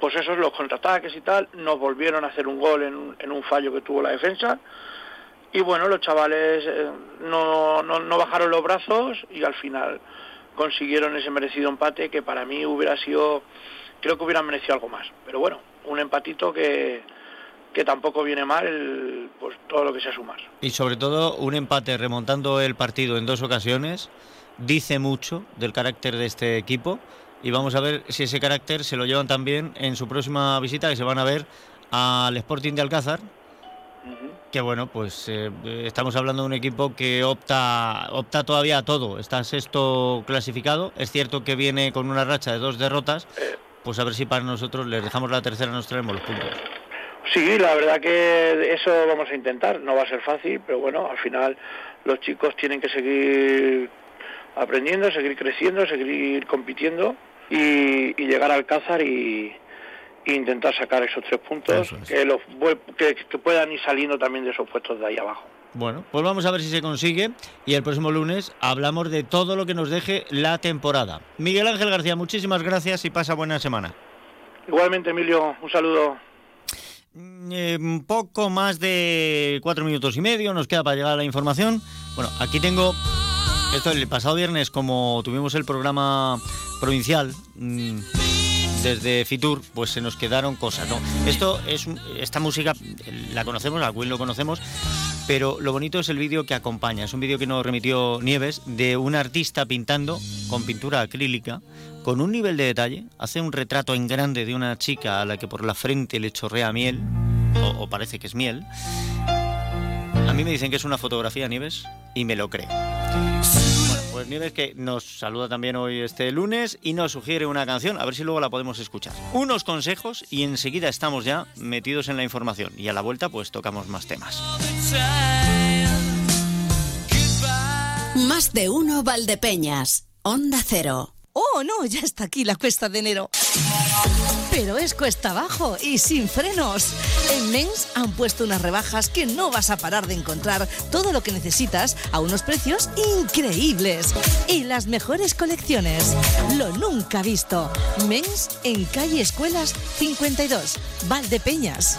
pues esos los contraataques y tal, nos volvieron a hacer un gol en, un- fallo que tuvo la defensa. Y bueno, los chavales eh, no, no, bajaron los brazos y al final consiguieron ese merecido empate que para mí hubiera sido, creo que hubieran merecido algo más. Pero bueno, un empatito que, que tampoco viene mal, pues todo lo que sea sumar. Y sobre todo un empate remontando el partido en dos ocasiones dice mucho del carácter de este equipo y vamos a ver si ese carácter se lo llevan también en su próxima visita que se van a ver al Sporting de Alcázar que bueno, pues eh, estamos hablando de un equipo que opta, opta todavía a todo. Está sexto clasificado. Es cierto que viene con una racha de dos derrotas. Pues a ver si para nosotros les dejamos la tercera, nos traemos los puntos. Sí, la verdad que eso vamos a intentar. No va a ser fácil, pero bueno, al final los chicos tienen que seguir aprendiendo, seguir creciendo, seguir compitiendo y, y llegar al Cázar y, e intentar sacar esos tres puntos que, los, que, que puedan ir saliendo también de esos puestos de ahí abajo. Bueno, pues vamos a ver si se consigue y el próximo lunes hablamos de todo lo que nos deje la temporada. Miguel Ángel García, muchísimas gracias y pasa buena semana. Igualmente, Emilio, un saludo. Eh, un poco más de cuatro minutos y medio nos queda para llegar a la información. Bueno, aquí tengo esto el pasado viernes, como tuvimos el programa provincial. Mmm, desde Fitur, pues se nos quedaron cosas, ¿no? Esto es esta música la conocemos, a Queen lo conocemos, pero lo bonito es el vídeo que acompaña. Es un vídeo que nos remitió Nieves de un artista pintando con pintura acrílica, con un nivel de detalle. Hace un retrato en grande de una chica a la que por la frente le chorrea miel, o parece que es miel. A mí me dicen que es una fotografía, Nieves, y me lo creo. Pues Nieves que nos saluda también hoy este lunes y nos sugiere una canción, a ver si luego la podemos escuchar. Unos consejos y enseguida estamos ya metidos en la información y a la vuelta pues tocamos más temas. Más de uno Valdepeñas, Onda Cero. Oh, no, ya está aquí la cuesta de enero. Pero es cuesta abajo y sin frenos. En Men's han puesto unas rebajas que no vas a parar de encontrar todo lo que necesitas a unos precios increíbles. Y las mejores colecciones. Lo nunca visto. Men's en calle Escuelas 52, Valdepeñas.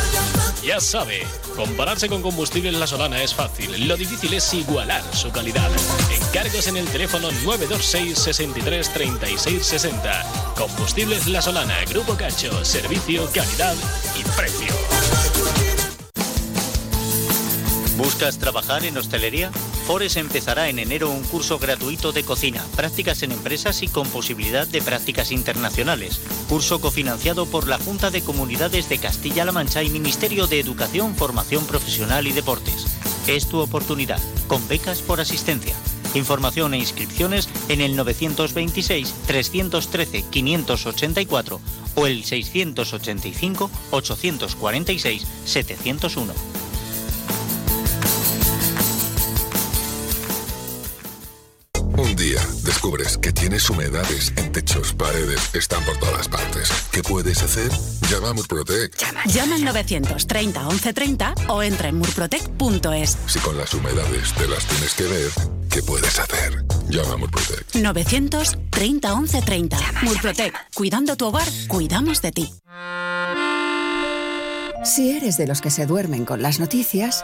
Ya sabe, compararse con combustibles La Solana es fácil. Lo difícil es igualar su calidad. Encargos en el teléfono 926 63 36 60. Combustibles La Solana, Grupo Cacho, servicio, calidad y precio. ¿Buscas trabajar en hostelería? Fores empezará en enero un curso gratuito de cocina, prácticas en empresas y con posibilidad de prácticas internacionales. Curso cofinanciado por la Junta de Comunidades de Castilla-La Mancha y Ministerio de Educación, Formación Profesional y Deportes. Es tu oportunidad, con becas por asistencia. Información e inscripciones en el 925-313-584 o el 685-846-701. Descubres que tienes humedades en techos, paredes, están por todas partes. ¿Qué puedes hacer? Llama a Murprotec. Llama al 930 1130 o entra en murprotec.es. Si con las humedades te las tienes que ver, ¿qué puedes hacer? Llama a Murprotec. 930 1130. Murprotec. Cuidando tu hogar, cuidamos de ti. Si eres de los que se duermen con las noticias,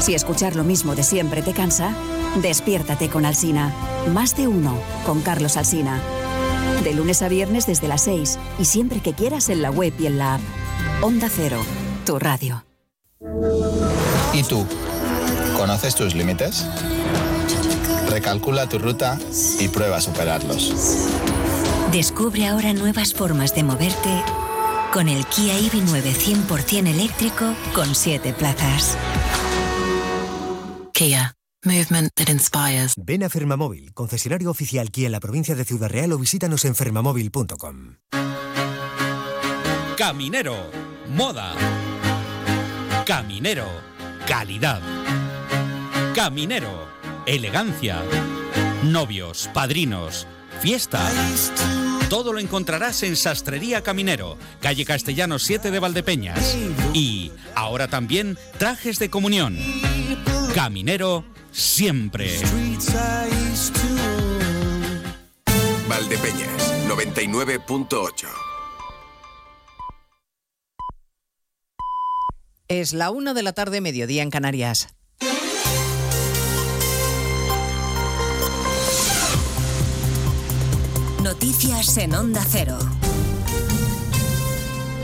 Si escuchar lo mismo de siempre te cansa, despiértate con Alsina. Más de uno con Carlos Alsina. De lunes a viernes desde las 6 y siempre que quieras en la web y en la app. Onda Cero, tu radio. ¿Y tú? ¿Conoces tus límites? Recalcula tu ruta y prueba a superarlos. Descubre ahora nuevas formas de moverte con el Kia EV9 100% eléctrico con 7 plazas. Kia. Movement that inspires. Ven a Fermamóvil, concesionario oficial Kia en la provincia de Ciudad Real o visítanos en fermamóvil.com. Caminero. Moda. Caminero. Calidad. Caminero. Elegancia. Novios, padrinos, fiesta. Todo lo encontrarás en Sastrería Caminero, calle Castellano 7 de Valdepeñas. Y ahora también trajes de comunión. Caminero siempre. Valdepeñas, 99.8. Es la una de la tarde, mediodía en Canarias. Noticias en Onda Cero.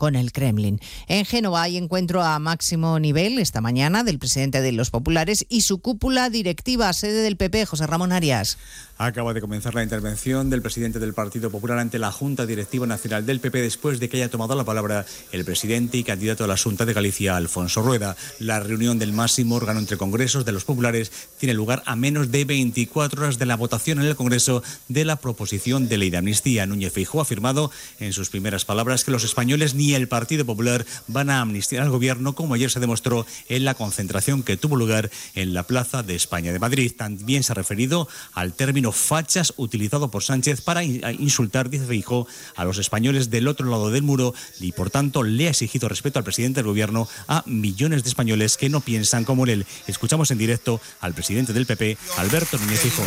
con el Kremlin. En Génova hay encuentro a máximo nivel esta mañana del presidente de los populares y su cúpula directiva, sede del PP, José Ramón Arias. Acaba de comenzar la intervención del presidente del Partido Popular ante la Junta Directiva Nacional del PP después de que haya tomado la palabra el presidente y candidato a la Junta de Galicia, Alfonso Rueda. La reunión del máximo órgano entre congresos de los populares tiene lugar a menos de 24 horas de la votación en el Congreso de la proposición de ley de amnistía. Núñez Feijóo ha afirmado en sus primeras palabras que los españoles ni el Partido Popular van a amnistiar al gobierno, como ayer se demostró en la concentración que tuvo lugar en la Plaza de España de Madrid. También se ha referido al término fachas utilizado por Sánchez para insultar, dice Feijó, a los españoles del otro lado del muro y por tanto le ha exigido respeto al presidente del gobierno a millones de españoles que no piensan como él. Escuchamos en directo al presidente del PP, Alberto Núñez Feijóo.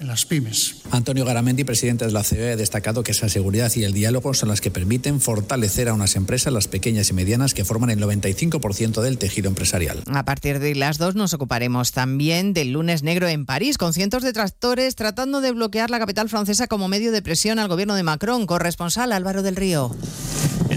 en las pymes. Antonio Garamendi, presidente de la COE, ha destacado que esa seguridad y el diálogo son las que permiten fortalecer a unas empresas, las pequeñas y medianas, que forman el 95% del tejido empresarial. A partir de las dos nos ocuparemos también del lunes negro en París, con cientos de tractores tratando de bloquear la capital francesa como medio de presión al gobierno de Macron. Corresponsal Álvaro del Río.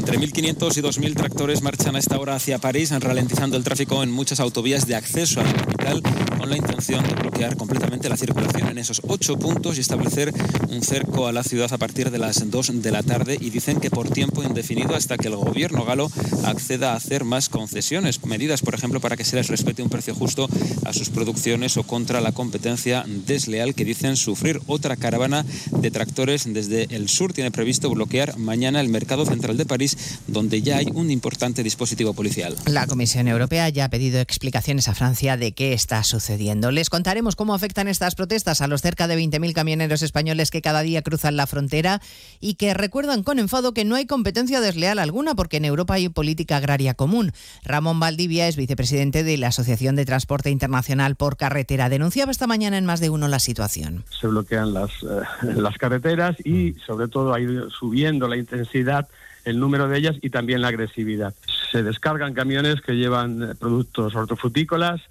Entre 1.500 y 2.000 tractores marchan a esta hora hacia París, ralentizando el tráfico en muchas autovías de acceso a la capital, con la intención de bloquear completamente la circulación en esos ocho puntos y establecer un cerco a la ciudad a partir de las 2 de la tarde. Y dicen que por tiempo indefinido hasta que el gobierno galo acceda a hacer más concesiones, medidas, por ejemplo, para que se les respete un precio justo a sus producciones o contra la competencia desleal que dicen sufrir. Otra caravana de tractores desde el sur tiene previsto bloquear mañana el mercado central de París donde ya hay un importante dispositivo policial. La Comisión Europea ya ha pedido explicaciones a Francia de qué está sucediendo. Les contaremos cómo afectan estas protestas a los cerca de 20.000 camioneros españoles que cada día cruzan la frontera y que recuerdan con enfado que no hay competencia desleal alguna porque en Europa hay política agraria común. Ramón Valdivia es vicepresidente de la Asociación de Transporte Internacional por Carretera. Denunciaba esta mañana en más de uno la situación. Se bloquean las, eh, las carreteras y sobre todo ha ido subiendo la intensidad el número de ellas y también la agresividad. Se descargan camiones que llevan eh, productos hortofrutícolas,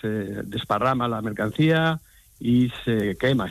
se desparrama la mercancía y se quema.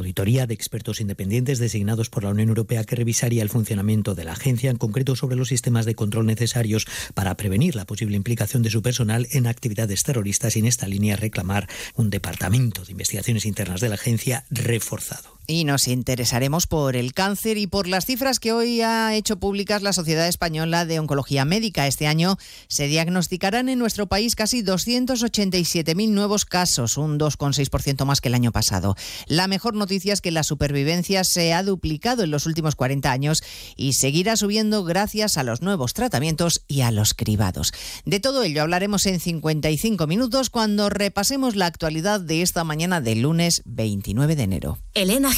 auditoría de expertos independientes designados por la Unión Europea que revisaría el funcionamiento de la agencia, en concreto sobre los sistemas de control necesarios para prevenir la posible implicación de su personal en actividades terroristas y en esta línea reclamar un departamento de investigaciones internas de la agencia reforzado. Y nos interesaremos por el cáncer y por las cifras que hoy ha hecho públicas la Sociedad Española de Oncología Médica. Este año se diagnosticarán en nuestro país casi 287.000 nuevos casos, un 2,6% más que el año pasado. La mejor noticia es que la supervivencia se ha duplicado en los últimos 40 años y seguirá subiendo gracias a los nuevos tratamientos y a los cribados. De todo ello hablaremos en 55 minutos cuando repasemos la actualidad de esta mañana del lunes 29 de enero. Elena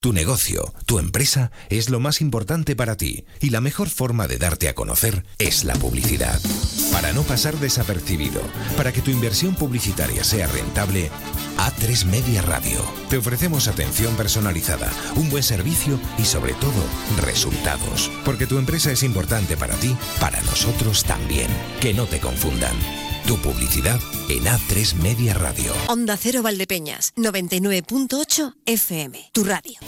Tu negocio, tu empresa es lo más importante para ti y la mejor forma de darte a conocer es la publicidad. Para no pasar desapercibido, para que tu inversión publicitaria sea rentable, A3 Media Radio. Te ofrecemos atención personalizada, un buen servicio y sobre todo resultados. Porque tu empresa es importante para ti, para nosotros también. Que no te confundan. Tu publicidad en A3 Media Radio. Onda Cero Valdepeñas, 99.8 FM, tu radio.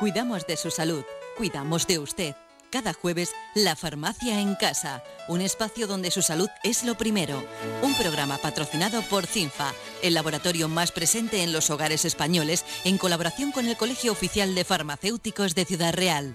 Cuidamos de su salud, cuidamos de usted. Cada jueves, La Farmacia en Casa, un espacio donde su salud es lo primero. Un programa patrocinado por CINFA, el laboratorio más presente en los hogares españoles, en colaboración con el Colegio Oficial de Farmacéuticos de Ciudad Real.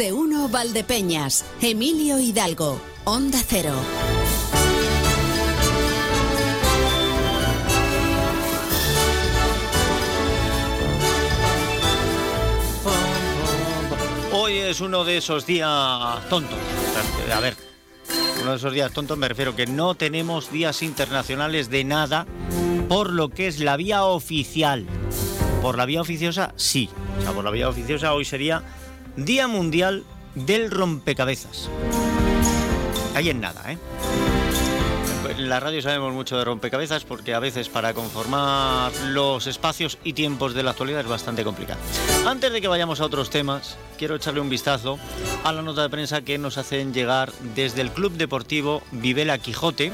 De uno Valdepeñas, Emilio Hidalgo, Onda Cero. Hoy es uno de esos días tontos. A ver, uno de esos días tontos me refiero que no tenemos días internacionales de nada por lo que es la vía oficial. Por la vía oficiosa, sí. O sea, por la vía oficiosa hoy sería Día Mundial del Rompecabezas. Ahí en nada, ¿eh? En la radio sabemos mucho de rompecabezas porque a veces para conformar los espacios y tiempos de la actualidad es bastante complicado. Antes de que vayamos a otros temas, quiero echarle un vistazo a la nota de prensa que nos hacen llegar desde el Club Deportivo Vivela Quijote,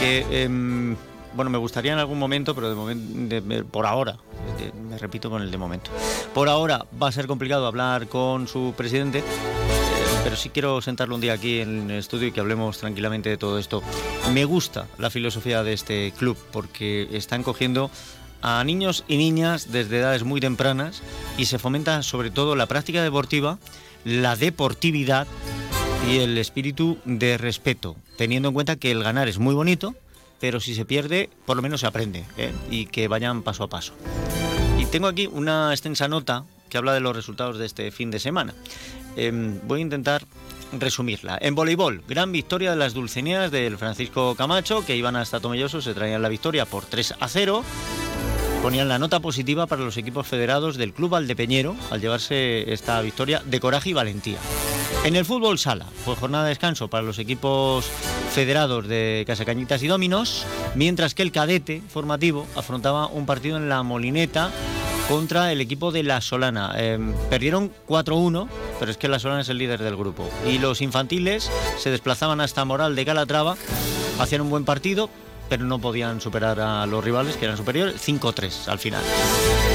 que em, bueno, me gustaría en algún momento, pero de momento, por ahora, me repito con el de momento. Por ahora va a ser complicado hablar con su presidente, pero sí quiero sentarlo un día aquí en el estudio y que hablemos tranquilamente de todo esto. Me gusta la filosofía de este club porque están cogiendo a niños y niñas desde edades muy tempranas y se fomenta sobre todo la práctica deportiva, la deportividad y el espíritu de respeto, teniendo en cuenta que el ganar es muy bonito, pero si se pierde, por lo menos se aprende ¿eh? y que vayan paso a paso. Y tengo aquí una extensa nota que habla de los resultados de este fin de semana. Em, voy a intentar resumirla. En voleibol, gran victoria de las dulcineas del Francisco Camacho, que iban hasta Tomelloso, se traían la victoria por 3 a 0. Ponían la nota positiva para los equipos federados del Club Aldepeñero al llevarse esta victoria de coraje y valentía. En el fútbol sala fue jornada de descanso para los equipos federados de Casacañitas y Dominos, mientras que el cadete formativo afrontaba un partido en la Molineta contra el equipo de La Solana. Em, perdieron 4-1, pero es que La Solana es el líder del grupo. Y los infantiles se desplazaban hasta Moral de Calatrava, hacían un buen partido, no podían superar a los rivales que eran superiores, 5-3 al final.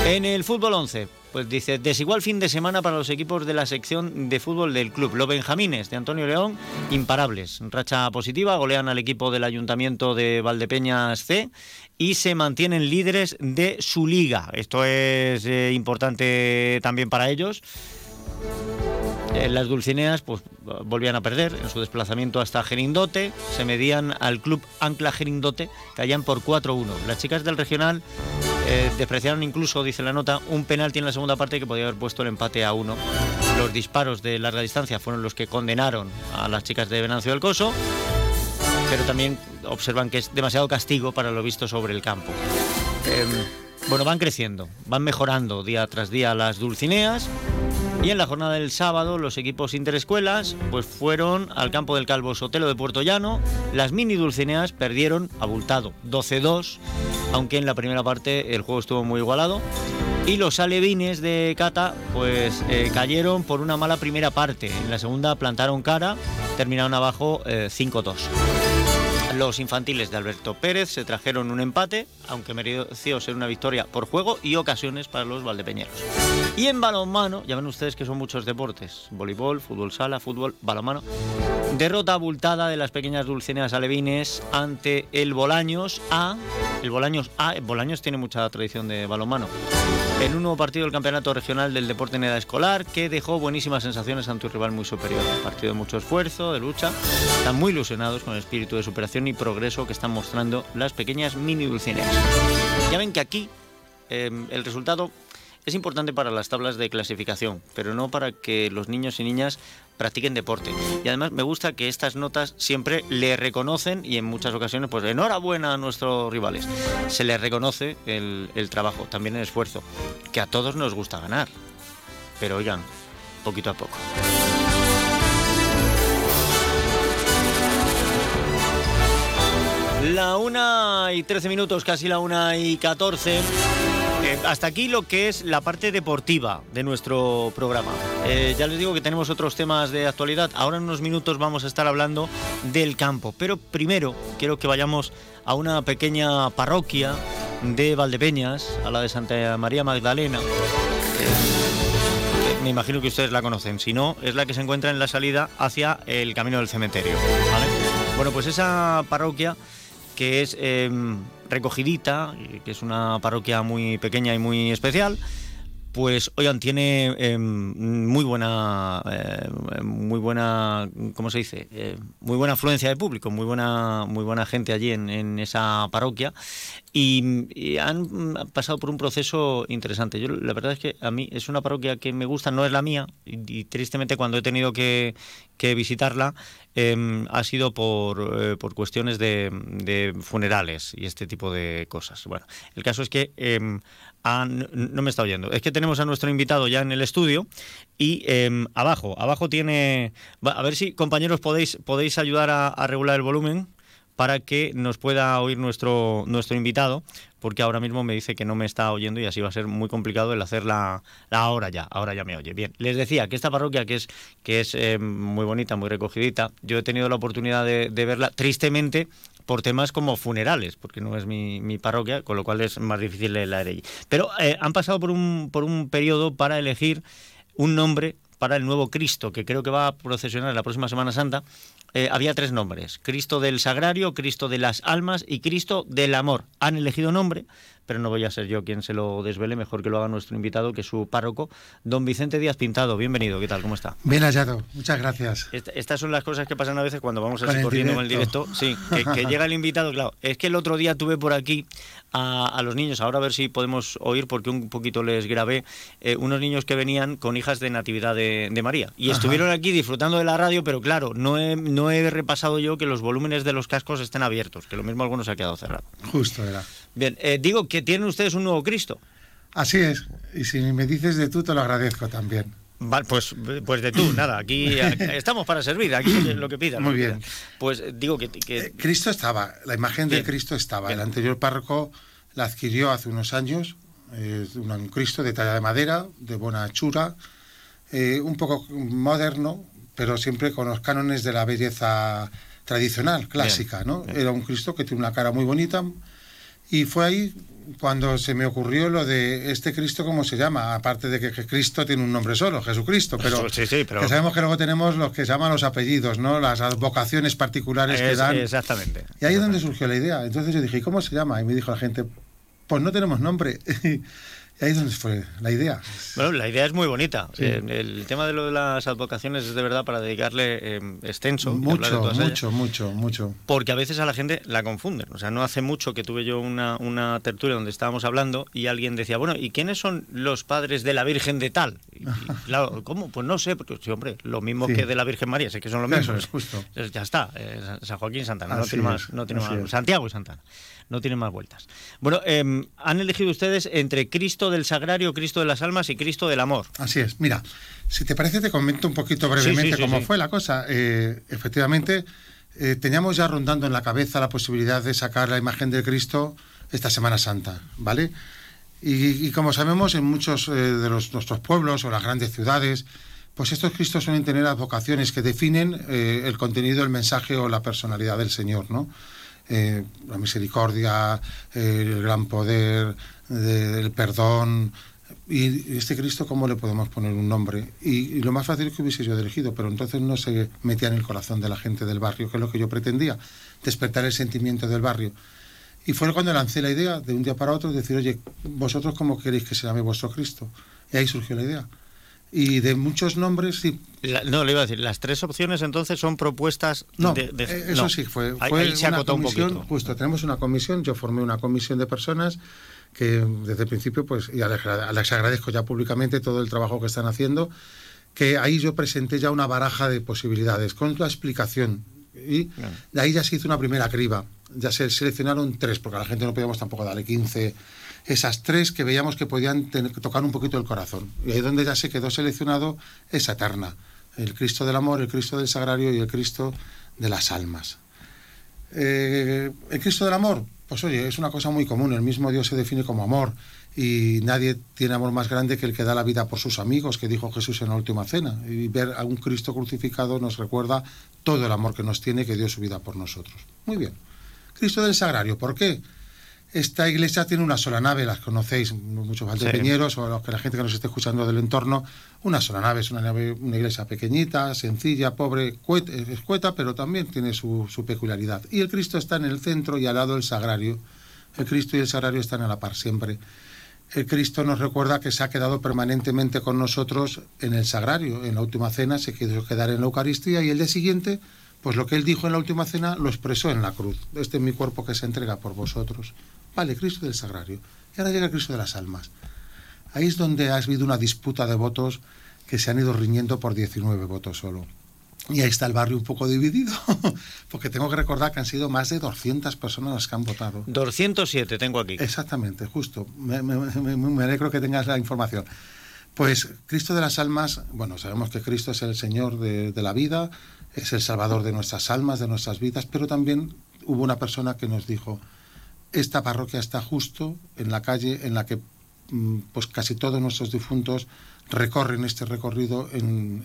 En el fútbol 11, pues dice, desigual fin de semana para los equipos de la sección de fútbol del club. Los Benjamines de Antonio León, imparables. Racha positiva, golean al equipo del Ayuntamiento de Valdepeñas C y se mantienen líderes de su liga. Esto es eh, importante también para ellos. En las Dulcineas pues volvían a perder en su desplazamiento hasta Gerindote, se medían al club Ancla Gerindote, caían por 4-1. Las chicas del regional eh, despreciaron incluso, dice la nota, un penalti en la segunda parte que podía haber puesto el empate a 1. Los disparos de larga distancia fueron los que condenaron a las chicas de Venancio del Coso, pero también observan que es demasiado castigo para lo visto sobre el campo. Em, bueno, van creciendo, van mejorando día tras día las Dulcineas y en la jornada del sábado, los equipos interescuelas pues fueron al campo del Calvo Sotelo de Puerto Llano. Las mini dulcineas perdieron abultado 12-2, aunque en la primera parte el juego estuvo muy igualado. Y los alevines de Cata pues eh, cayeron por una mala primera parte. En la segunda plantaron cara, terminaron abajo 5-2. Los infantiles de Alberto Pérez se trajeron un empate, aunque mereció ser una victoria por juego y ocasiones para los valdepeñeros. Y en balonmano, ya ven ustedes que son muchos deportes, voleibol, fútbol sala, fútbol, balonmano. Derrota abultada de las pequeñas dulcineas alevines ante el Bolaños A. El Bolaños A, Bolaños tiene mucha tradición de balonmano en un nuevo partido del Campeonato Regional del Deporte en Edad Escolar que dejó buenísimas sensaciones ante un rival muy superior. partido de mucho esfuerzo, de lucha. Están muy ilusionados con el espíritu de superación y progreso que están mostrando las pequeñas mini dulcineas. Ya ven que aquí em, el resultado es importante para las tablas de clasificación, pero no para que los niños y niñas practiquen deporte. Y además me gusta que estas notas siempre le reconocen y en muchas ocasiones, pues enhorabuena a nuestros rivales. Se les reconoce el, el trabajo, también el esfuerzo, que a todos nos gusta ganar. Pero oigan, poquito a poco. La una y 13 minutos, casi la una y 14. Eh, hasta aquí lo que es la parte deportiva de nuestro programa. Eh, ya les digo que tenemos otros temas de actualidad. Ahora en unos minutos vamos a estar hablando del campo. Pero primero quiero que vayamos a una pequeña parroquia de Valdepeñas, a la de Santa María Magdalena. Eh, me imagino que ustedes la conocen. Si no, es la que se encuentra en la salida hacia el camino del cementerio. Bueno, pues esa parroquia que es em, recogidita, que es una parroquia muy pequeña y muy especial, pues oigan, tiene em, muy buena, em, muy buena, ¿cómo se dice? Eh, muy buena afluencia de público, muy buena, muy buena gente allí en, esa parroquia. y, han pasado por un proceso interesante. Yo la verdad es que a mí es una parroquia que me gusta, no es la mía y, tristemente cuando he tenido que, visitarla em, ha sido por, eh, por cuestiones de, funerales y este tipo de cosas. Bueno, el caso es que em, no me está oyendo. Es que tenemos a nuestro invitado ya en el estudio y em, abajo, abajo tiene. A ver si compañeros podéis podéis ayudar a regular el volumen para que nos pueda oír nuestro, nuestro invitado, porque ahora mismo me dice que no me está oyendo y así va a ser muy complicado el hacer la, ahora ya, ahora ya me oye. Bien, les decía que esta parroquia que es, que es eh, muy bonita, muy recogidita, yo he tenido la oportunidad de, verla, tristemente, por temas como funerales, porque no es mi, parroquia, con lo cual es más difícil la allí. Pero eh, han pasado por un, por un periodo para elegir un nombre para el nuevo Cristo, que creo que va a procesionar la próxima Semana Santa, eh, había tres nombres, Cristo del Sagrario, Cristo de las Almas y Cristo del Amor. Han elegido nombre, pero no voy a ser yo quien se lo desvele, mejor que lo haga nuestro invitado, que es su párroco, don Vicente Díaz Pintado. Bienvenido, ¿qué tal? ¿Cómo está? Bien hallado, muchas gracias. estas son las cosas que pasan a veces cuando vamos así corriendo en el directo. Sí, que, llega el invitado, claro. Es que el otro día tuve por aquí a, los niños, ahora a ver si podemos oír, porque un poquito les grabé, eh, unos niños que venían con hijas de Natividad de, María. Y estuvieron aquí disfrutando de la radio, pero claro, no he, no he repasado yo que los volúmenes de los cascos estén abiertos, que lo mismo algunos se ha quedado cerrado. Justo era. Bien, eh, digo que tienen ustedes un nuevo Cristo. Así es, y si me dices de tú, te lo agradezco también. Vale, pues, pues de tú, nada, aquí estamos para servir, aquí lo que pidan. Muy bien. Pues digo que... Eh, Cristo estaba, la imagen de Cristo estaba, el anterior párroco la adquirió hace unos años, un Cristo de talla de madera, de buena hechura, eh, un poco moderno, pero siempre con los cánones de la belleza tradicional, clásica, ¿no? Era un Cristo que tiene una cara muy bonita, y fue ahí cuando se me ocurrió lo de este Cristo, ¿cómo se llama? Aparte de que, Cristo tiene un nombre solo, Jesucristo, pero, sí, sí, pero... que sabemos que luego tenemos los que se llaman los apellidos, ¿no? Las vocaciones particulares que dan. Exactamente. Y ahí es donde surgió la idea. Entonces yo dije, ¿y cómo se llama? Y me dijo la gente, pues no tenemos nombre. ahí es donde fue la idea. Bueno, la idea es muy bonita. Eh, el tema de lo de las advocaciones es de verdad para dedicarle eh, extenso. Mucho, mucho, mucho, mucho. Porque a veces a la gente la confunden. O sea, no hace mucho que tuve yo una, una tertulia donde estábamos hablando y alguien decía, bueno, ¿y quiénes son los padres de la Virgen de tal? Y, claro, ¿cómo? Pues no sé, porque sí, hombre, lo mismo que de la Virgen María, sé que son lo mismo. Eso es justo. Ya está, eh, San Joaquín Santana, no tiene más, no tiene más. Santiago y Santana no tiene más vueltas. Bueno, em, han elegido ustedes entre Cristo del Sagrario, Cristo de las Almas y Cristo del Amor. Así es. Mira, si te parece, te comento un poquito brevemente cómo fue la cosa. Eh, efectivamente, eh, teníamos ya rondando en la cabeza la posibilidad de sacar la imagen de Cristo esta Semana Santa, ¿vale? Y, como sabemos, en muchos eh, de los, nuestros pueblos o las grandes ciudades, pues estos Cristos suelen tener advocaciones que definen el contenido, el mensaje o la personalidad del Señor, ¿no? Eh, la misericordia, el gran poder, el perdón. Y este Cristo, ¿cómo le podemos poner un nombre? Y, lo más fácil es que hubiese yo elegido, pero entonces no se metía en el corazón de la gente del barrio, que es lo que yo pretendía, despertar el sentimiento del barrio. Y fue cuando lancé la idea de un día para otro, decir, oye, vosotros cómo queréis que se llame vuestro Cristo. Y ahí surgió la idea. Y de muchos nombres, sí. no, le iba a decir, las tres opciones entonces son propuestas no, de, eh, eso sí, fue, fue una comisión, justo, tenemos una comisión, yo formé una comisión de personas que desde el principio, pues, y les, agradezco ya públicamente todo el trabajo que están haciendo, que ahí yo presenté ya una baraja de posibilidades con la explicación. Y de ahí ya se hizo una primera criba, ya se seleccionaron tres, porque a la gente no podíamos tampoco darle 15 esas tres que veíamos que podían tocar un poquito el corazón. Y ahí donde ya se quedó seleccionado esa eterna, el Cristo del amor, el Cristo del sagrario y el Cristo de las almas. Eh, el Cristo del amor, pues oye, es una cosa muy común, el mismo Dios se define como amor y nadie tiene amor más grande que el que da la vida por sus amigos, que dijo Jesús en la última cena. Y ver a un Cristo crucificado nos recuerda todo el amor que nos tiene, que dio su vida por nosotros. Muy bien. Cristo del Sagrario, ¿por qué? Esta iglesia tiene una sola nave, las conocéis, muchos valdepeñeros o la gente que nos esté escuchando del entorno. Una sola nave, es una nave, una iglesia pequeñita, sencilla, pobre, escueta, pero también tiene su, su, peculiaridad. Y el Cristo está en el centro y al lado el sagrario. El Cristo y el sagrario están a la par siempre. El Cristo nos recuerda que se ha quedado permanentemente con nosotros en el sagrario. En la última cena se quedó quedar en la Eucaristía y el día siguiente, pues lo que él dijo en la última cena lo expresó en la cruz. Este es mi cuerpo que se entrega por vosotros. Vale, Cristo del Sagrario. Y ahora llega Cristo de las Almas. Ahí es donde ha habido una disputa de votos que se han ido riñendo por 19 votos solo. Y ahí está el barrio un poco dividido, porque tengo que recordar que han sido más de 200 personas las que han votado. 207 tengo aquí. Exactamente, justo. Me, me, alegro que tengas la información. Pues Cristo de las Almas, bueno, sabemos que Cristo es el Señor de, de la vida, es el Salvador de nuestras almas, de nuestras vidas, pero también hubo una persona que nos dijo, esta parroquia está justo en la calle en la que mm, pues casi todos nuestros difuntos recorren este recorrido en,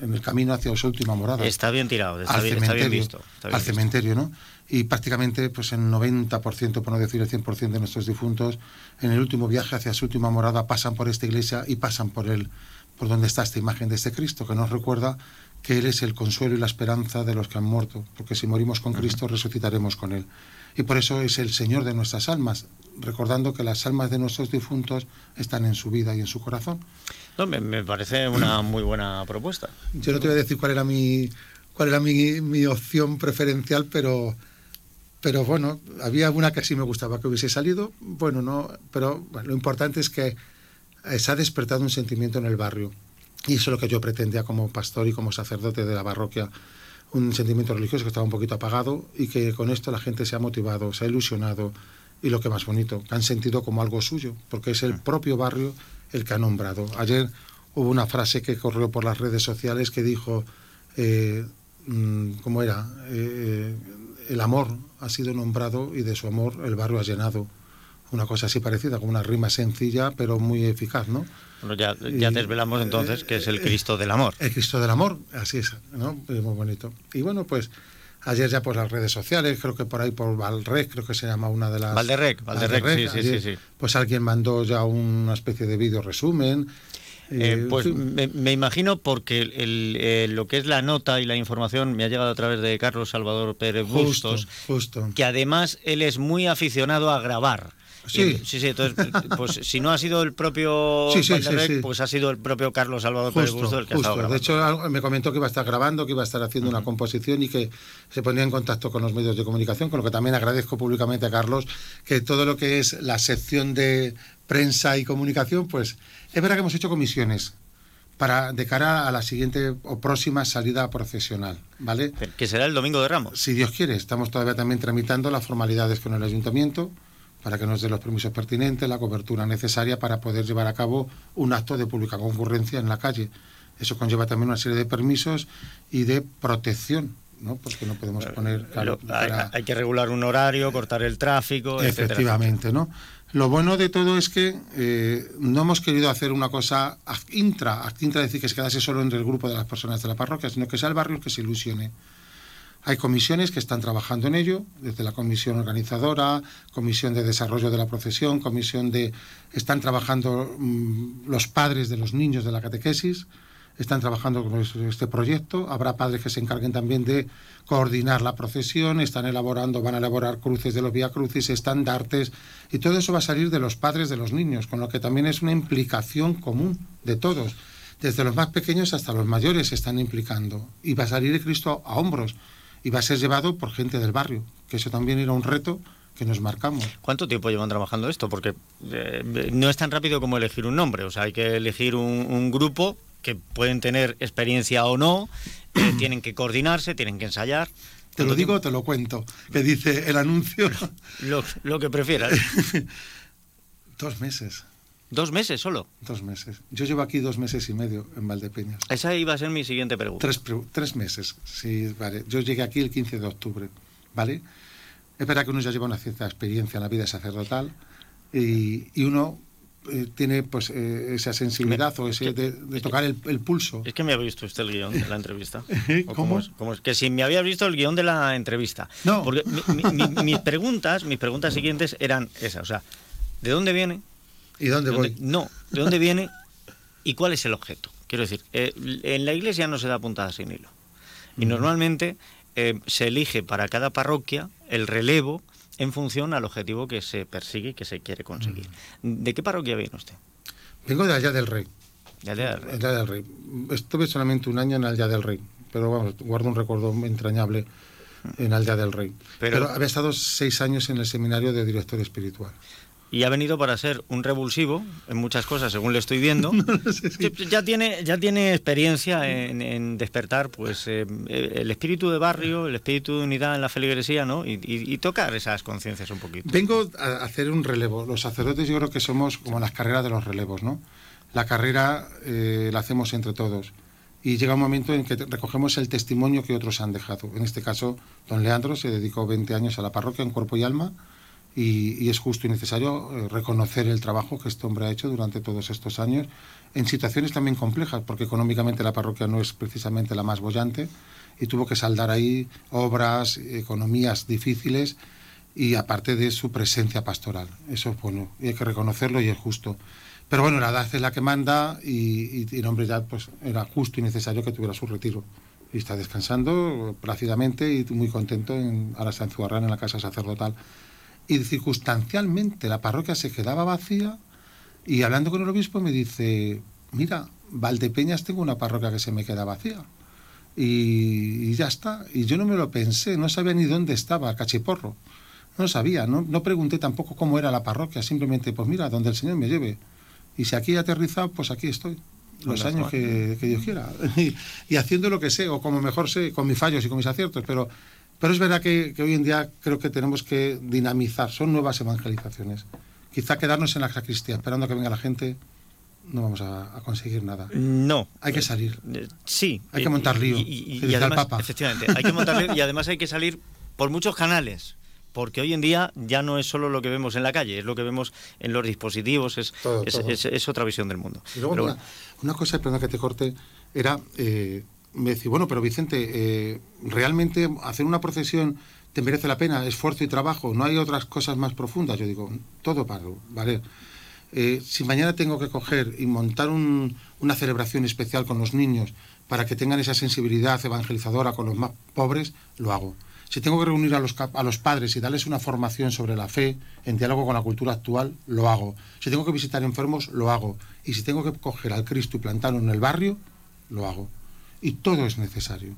el camino hacia su última morada. Está bien tirado, está, bien, cementerio, visto. al cementerio, ¿no? Y prácticamente pues el 90%, por no decir el 100% de nuestros difuntos, en el último viaje hacia su última morada pasan por esta iglesia y pasan por él, por donde está esta imagen de este Cristo, que nos recuerda que Él es el consuelo y la esperanza de los que han muerto, porque si morimos con Cristo resucitaremos con Él y por eso es el Señor de nuestras almas, recordando que las almas de nuestros difuntos están en su vida y en su corazón. No, me, parece una muy buena propuesta. Yo no te voy a decir cuál era mi cuál era mi, mi opción preferencial, pero pero bueno, había una que sí me gustaba que hubiese salido, bueno, no, pero lo importante es que se ha despertado un sentimiento en el barrio. Y eso es lo que yo pretendía como pastor y como sacerdote de la parroquia un sentimiento religioso que estaba un poquito apagado y que con esto la gente se ha motivado, se ha ilusionado y lo que más bonito, que han sentido como algo suyo, porque es el mm. propio barrio el que ha nombrado. Ayer hubo una frase que corrió por las redes sociales que dijo, eh, mm, ¿cómo era? Eh, el amor ha sido nombrado y de su amor el barrio ha llenado una cosa así parecida, con una rima sencilla pero muy eficaz, ¿no? Bueno, ya, ya desvelamos entonces que es el Cristo del amor. El Cristo del amor, así es, ¿no? Es muy bonito. Y bueno, pues ayer ya por las redes sociales, creo que por ahí por Valrec, creo que se llama una de las... Valderrec, Valderrec, sí, sí, sí, Pues alguien mandó ya una especie de vídeo resumen. Eh, pues me, imagino porque el, eh, lo que es la nota y la información me ha llegado a través de Carlos Salvador Pérez Bustos, justo. que además él es muy aficionado a grabar. Sí, sí, sí. Entonces, pues si no ha sido el propio sí, pues ha sido el propio Carlos Salvador Pérez Busto el que ha estado grabando. De hecho, me comentó que iba a estar grabando, que iba a estar haciendo una composición y que se ponía en contacto con los medios de comunicación, con lo que también agradezco públicamente a Carlos que todo lo que es la sección de prensa y comunicación, pues es verdad que hemos hecho comisiones para de cara a la siguiente o próxima salida profesional, ¿vale? Que será el domingo de Ramos. Si Dios quiere, estamos todavía también tramitando las formalidades con el ayuntamiento para que nos dé los permisos pertinentes, la cobertura necesaria para poder llevar a cabo un acto de pública concurrencia en la calle. Eso conlleva también una serie de permisos y de protección, ¿no? Porque no podemos poner... hay, que regular un horario, cortar el tráfico, Efectivamente, ¿no? Lo bueno de todo es que eh, no hemos querido hacer una cosa intra, intra decir que se quedase solo entre el grupo de las personas de la parroquia, sino que sea el barrio el que se ilusione. Hay comisiones que están trabajando en ello, desde la comisión organizadora, comisión de desarrollo de la profesión, comisión de... Están trabajando mm, los padres de los niños de la catequesis, están trabajando con este proyecto. Habrá padres que se encarguen también de coordinar la procesión, están elaborando, van a elaborar cruces de los vía crucis, estandartes, y todo eso va a salir de los padres de los niños, con lo que también es una implicación común de todos. Desde los más pequeños hasta los mayores se están implicando. Y va a salir el Cristo a hombros y va a ser llevado por gente del barrio, que eso también era un reto que nos marcamos. ¿Cuánto tiempo llevan trabajando esto? Porque eh, no es tan rápido como elegir un nombre, o sea, hay que elegir un, grupo que pueden tener experiencia o no, eh, tienen que coordinarse, tienen que ensayar. Te lo digo, te lo cuento, que dice el anuncio. lo, lo que prefieras. Dos meses. ¿Dos meses solo? Dos meses. Yo llevo aquí dos meses y medio en Valdepeñas. Esa iba a ser mi siguiente pregunta. Tres, tres meses, sí, vale. Yo llegué aquí el 15 de octubre, ¿vale? Es verdad que uno ya lleva una cierta experiencia en la vida sacerdotal y, y uno eh, tiene pues eh, esa sensibilidad o ese de, tocar el, pulso. Es que me había visto usted el guion de la entrevista. ¿Cómo? es? Que si me había visto el guion de la entrevista. No. Porque mis preguntas, mis preguntas siguientes eran esas. O sea, ¿de dónde viene? ¿Y dónde voy? No, ¿de dónde viene y cuál es el objeto? Quiero decir, eh, en la iglesia no se da puntada sin hilo. Y normalmente eh, se elige para cada parroquia el relevo en función al objetivo que se persigue y que se quiere conseguir. ¿De qué parroquia viene usted? Vengo de allá del Rey. De allá del Rey. allá del Rey. Estuve solamente un año en allá del Rey, pero vamos, guardo un recuerdo entrañable en Aldea del Rey. Pero, había estado seis años en el seminario de director espiritual y ha venido para ser un revulsivo en muchas cosas, según le estoy viendo. Ya tiene ya tiene experiencia en, despertar, pues eh, el espíritu de barrio, el espíritu de unidad en la feligresía, ¿no? Y, tocar esas conciencias un poquito. Vengo a hacer un relevo. Los sacerdotes yo creo que somos como las carreras de los relevos, ¿no? La carrera eh, la hacemos entre todos y llega un momento en que recogemos el testimonio que otros han dejado. En este caso, don Leandro se dedicó 20 años a la parroquia en cuerpo y alma y, es justo y necesario eh, reconocer el trabajo que este hombre ha hecho durante todos estos años en situaciones también complejas, porque económicamente la parroquia no es precisamente la más bollante y tuvo que saldar ahí obras, economías difíciles y aparte de su presencia pastoral. Eso es bueno y hay que reconocerlo y es justo. Pero bueno, la edad es la que manda y, el hombre ya pues era justo y necesario que tuviera su retiro. Y está descansando plácidamente y muy contento en, ahora está en en la casa sacerdotal y circunstancialmente la parroquia se quedaba vacía y hablando con el obispo me dice, mira, Valdepeñas tengo una parroquia que se me queda vacía. Y, ya está. Y yo no me lo pensé, no sabía ni dónde estaba Cachiporro. No sabía, no, no pregunté tampoco cómo era la parroquia, simplemente, pues mira, donde el Señor me lleve. Y si aquí he aterrizado, pues aquí estoy. Los años que, Dios quiera. Y, y, haciendo lo que sé, o como mejor sé, con mis fallos y con mis aciertos, pero pero es verdad que, hoy en día creo que tenemos que dinamizar, son nuevas evangelizaciones. Quizá quedarnos en la sacristía esperando a que venga la gente no vamos a, conseguir nada. No. Hay que salir. Eh, sí. Hay que montar lío. Y, además, efectivamente, hay que montar lío y además hay que salir por muchos canales. Porque hoy en día ya no es solo lo que vemos en la calle, es lo que vemos en los dispositivos, es, es, otra visión del mundo. Y luego, una, cosa, perdón que te corte, era eh, me decía, bueno, pero Vicente, eh, ¿realmente hacer una procesión te merece la pena? Esfuerzo y trabajo, ¿no hay otras cosas más profundas? Yo digo, todo para, ¿vale? Eh, si mañana tengo que coger y montar una celebración especial con los niños para que tengan esa sensibilidad evangelizadora con los más pobres, lo hago. Si tengo que reunir a los, a los padres y darles una formación sobre la fe en diálogo con la cultura actual, lo hago. Si tengo que visitar enfermos, lo hago. Y si tengo que coger al Cristo y plantarlo en el barrio, lo hago y todo es necesario.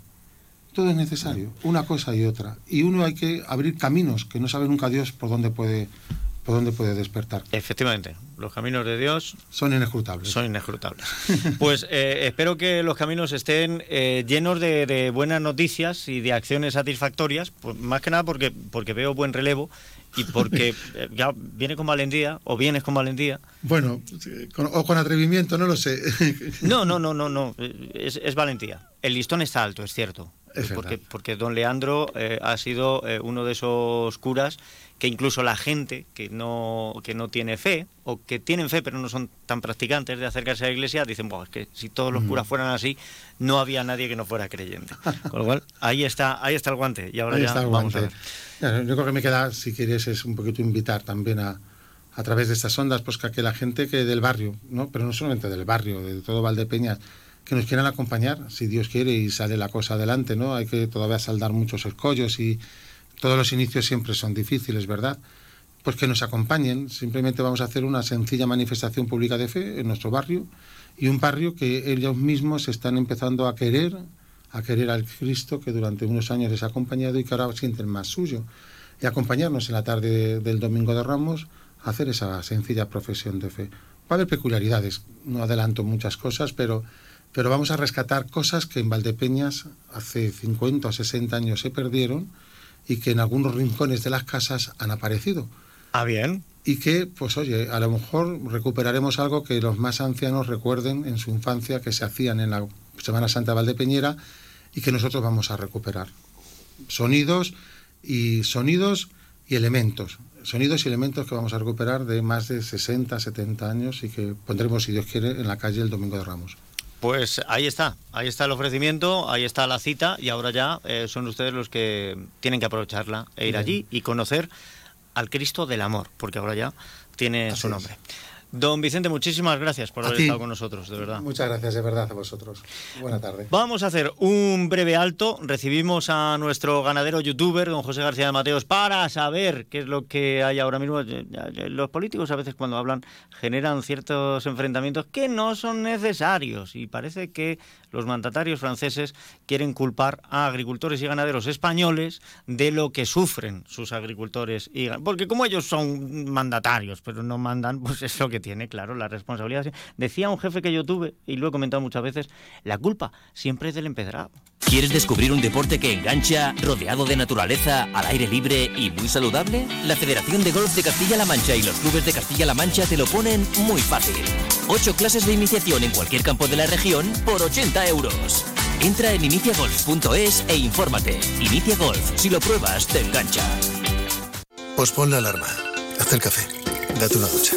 Todo es necesario, una cosa y otra. Y uno hay que abrir caminos que no sabe nunca Dios por dónde puede por dónde puede despertar. Efectivamente, los caminos de Dios son inescrutables. Son inescrutables. pues eh, espero que los caminos estén eh, llenos de, buenas noticias y de acciones satisfactorias, pues, más que nada porque, porque veo buen relevo y porque eh, ya viene con valentía o vienes con valentía. Bueno, o con atrevimiento, no lo sé. no, no, no, no, no, es, valentía. El listón está alto, es cierto. porque, porque don Leandro eh, ha sido eh, uno de esos curas que incluso la gente que no, que no tiene fe, o que tienen fe pero no son tan practicantes de acercarse a la iglesia, dicen, es que si todos los curas fueran así, no había nadie que no fuera creyente. Con lo cual, ahí está, ahí está el guante. Y ahora ya vamos a ver. Yo creo que me queda, si quieres, es un poquito invitar también a, a través de estas ondas, pues que, la gente que del barrio, ¿no? pero no solamente del barrio, de todo Valdepeñas, que nos quieran acompañar, si Dios quiere y sale la cosa adelante, ¿no? Hay que todavía saldar muchos escollos y todos los inicios siempre son difíciles, ¿verdad? Pues que nos acompañen, simplemente vamos a hacer una sencilla manifestación pública de fe en nuestro barrio y un barrio que ellos mismos están empezando a querer, a querer al Cristo que durante unos años les ha acompañado y que ahora sienten más suyo. Y acompañarnos en la tarde del Domingo de Ramos a hacer esa sencilla profesión de fe. Va a haber peculiaridades, no adelanto muchas cosas, pero, pero vamos a rescatar cosas que en Valdepeñas hace 50 o 60 años se perdieron y que en algunos rincones de las casas han aparecido. Ah, bien. Y que, pues oye, a lo mejor recuperaremos algo que los más ancianos recuerden en su infancia que se hacían en la Semana Santa de Valdepeñera y que nosotros vamos a recuperar. Sonidos y sonidos y elementos. Sonidos y elementos que vamos a recuperar de más de 60, 70 años y que pondremos, si Dios quiere, en la calle el Domingo de Ramos. Pues ahí está, ahí está el ofrecimiento, ahí está la cita y ahora ya eh, son ustedes los que tienen que aprovecharla e ir allí y conocer al Cristo del Amor, porque ahora ya tiene su nombre. Don Vicente, muchísimas gracias por haber estado con nosotros, de verdad. Muchas gracias, de verdad, a vosotros. Buena tarde. Vamos a hacer un breve alto. Recibimos a nuestro ganadero youtuber, don José García de Mateos, para saber qué es lo que hay ahora mismo. Los políticos a veces cuando hablan generan ciertos enfrentamientos que no son necesarios y parece que los mandatarios franceses quieren culpar a agricultores y ganaderos españoles de lo que sufren sus agricultores y porque como ellos son mandatarios, pero no mandan, pues es lo que tiene, claro, la responsabilidad. Decía un jefe que yo tuve y lo he comentado muchas veces, la culpa siempre es del empedrado. ¿Quieres descubrir un deporte que engancha, rodeado de naturaleza, al aire libre y muy saludable? La Federación de Golf de Castilla-La Mancha y los clubes de Castilla-La Mancha te lo ponen muy fácil. Ocho clases de iniciación en cualquier campo de la región por 80 euros. Entra en iniciagolf.es e infórmate. Inicia Golf, si lo pruebas, te engancha. Pospon la alarma. Haz el café. Date una ducha.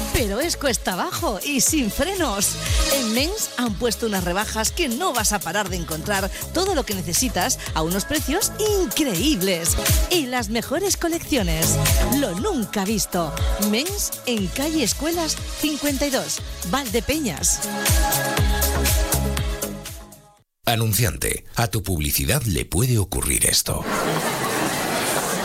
pero es cuesta abajo y sin frenos. En Men's han puesto unas rebajas que no vas a parar de encontrar todo lo que necesitas a unos precios increíbles. Y las mejores colecciones. Lo nunca visto. Men's en calle Escuelas 52, Valdepeñas. Anunciante, a tu publicidad le puede ocurrir esto.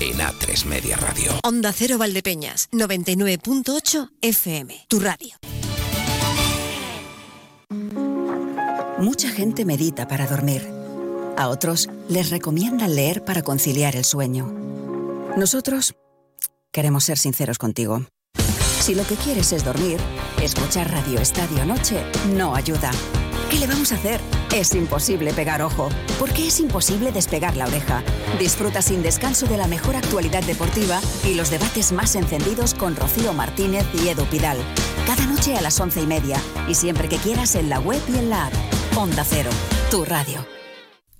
en A3 Media Radio. Onda Cero Valdepeñas, 99.8 FM, tu radio. Mucha gente medita para dormir. A otros les recomiendan leer para conciliar el sueño. Nosotros queremos ser sinceros contigo. Si lo que quieres es dormir, escuchar Radio Estadio Noche no ayuda. ¿Qué le vamos a hacer? Es imposible pegar ojo, porque es imposible despegar la oreja. Disfruta sin descanso de la mejor actualidad deportiva y los debates más encendidos con Rocío Martínez y Edu Pidal. Cada noche a las once y media y siempre que quieras en la web y en la app. Onda Cero, tu radio.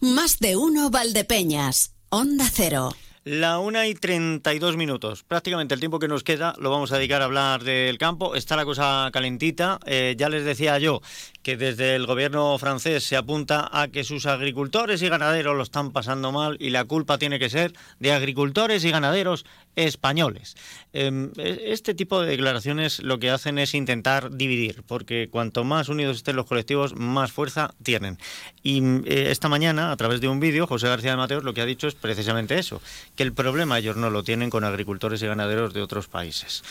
Más de uno Valdepeñas. Onda Cero. La una y 32 minutos. Prácticamente el tiempo que nos queda lo vamos a dedicar a hablar del campo. Está la cosa calentita. Eh, ya les decía yo que desde el gobierno francés se apunta a que sus agricultores y ganaderos lo están pasando mal y la culpa tiene que ser de agricultores y ganaderos españoles. Em, e, este tipo de declaraciones lo que hacen es intentar dividir, porque cuanto más unidos estén los colectivos, más fuerza tienen. Y eh, esta mañana, a través de un vídeo, José García de Mateos lo que ha dicho es precisamente eso, que el problema ellos no lo tienen con agricultores y ganaderos de otros países.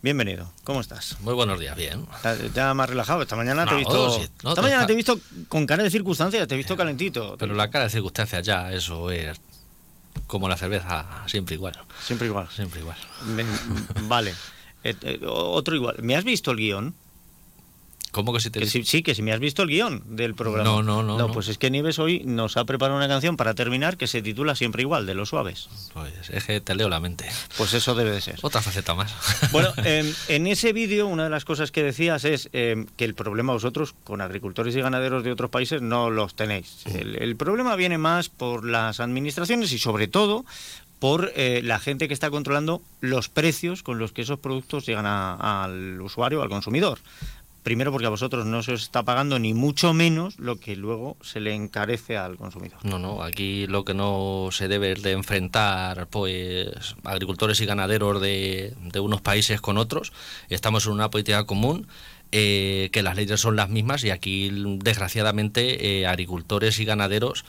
Bienvenido, ¿cómo estás? Muy buenos días, bien. Ya más relajado, esta mañana te he visto. esta mañana te he visto con cara de circunstancias, te he visto calentito. Pero la cara de circunstancias ya, eso es como la cerveza, siempre igual. Siempre igual. Siempre igual. vale. Eh, eh, otro igual. ¿Me has visto el guion? ¿Cómo que si te Sí, que si me has visto el guion del programa. No, no, no. No, pues es que Nieves hoy nos ha preparado una canción para terminar que se titula Siempre Igual, de los suaves. Pues es que te leo la mente. Pues eso debe de ser. Otra faceta más. Bueno, em, en ese vídeo una de las cosas que decías es em, que el problema vosotros con agricultores y ganaderos de otros países no los tenéis. El, problema viene más por las administraciones y sobre todo por eh, la gente que está controlando los precios con los que esos productos llegan al usuario, al consumidor. Primero porque a vosotros no se os está pagando ni mucho menos lo que luego se le encarece al consumidor. No, no, aquí lo que no se debe es de enfrentar pues agricultores y ganaderos de, de unos países con otros. Estamos en una política común eh, que las leyes son las mismas y aquí desgraciadamente agricultores y ganaderos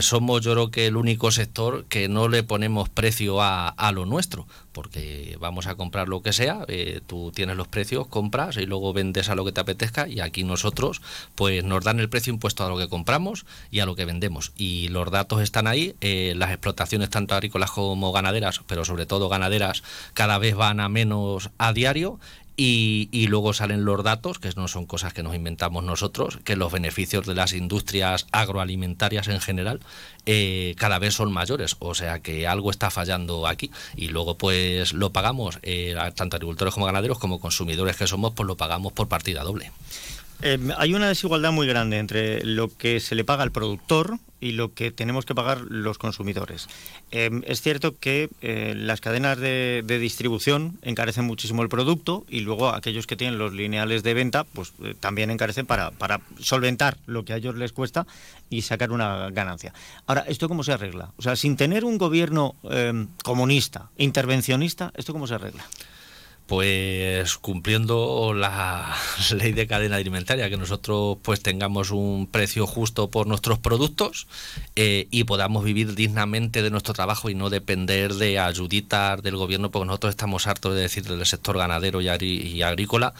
somos yo creo que el único sector que no le ponemos precio a, a lo nuestro porque vamos a comprar lo que sea, eh, tú tienes los precios, compras y luego vendes a lo que te apetezca y aquí nosotros pues nos dan el precio impuesto a lo que compramos y a lo que vendemos. Y los datos están ahí, eh, las explotaciones tanto agrícolas como ganaderas, pero sobre todo ganaderas cada vez van a menos a diario y, luego salen los datos, que no son cosas que nos inventamos nosotros, que los beneficios de las industrias agroalimentarias en general eh, cada vez son mayores. O sea que algo está fallando aquí. Y luego pues lo pagamos, eh, tanto agricultores como ganaderos, como consumidores que somos, pues lo pagamos por partida doble. Eh, hay una desigualdad muy grande entre lo que se le paga al productor y lo que tenemos que pagar los consumidores. Eh, es cierto que eh, las cadenas de, distribución encarecen muchísimo el producto y luego aquellos que tienen los lineales de venta pues también encarecen para, para solventar lo que a ellos les cuesta y sacar una ganancia. Ahora, ¿esto cómo se arregla? O sea, sin tener un gobierno comunista, intervencionista, ¿esto cómo se arregla? Pues cumpliendo la ley de cadena alimentaria, que nosotros pues tengamos un precio justo por nuestros productos eh, y podamos vivir dignamente de nuestro trabajo y no depender de ayuditas del gobierno, porque nosotros estamos hartos de decir del sector ganadero y, agrícola,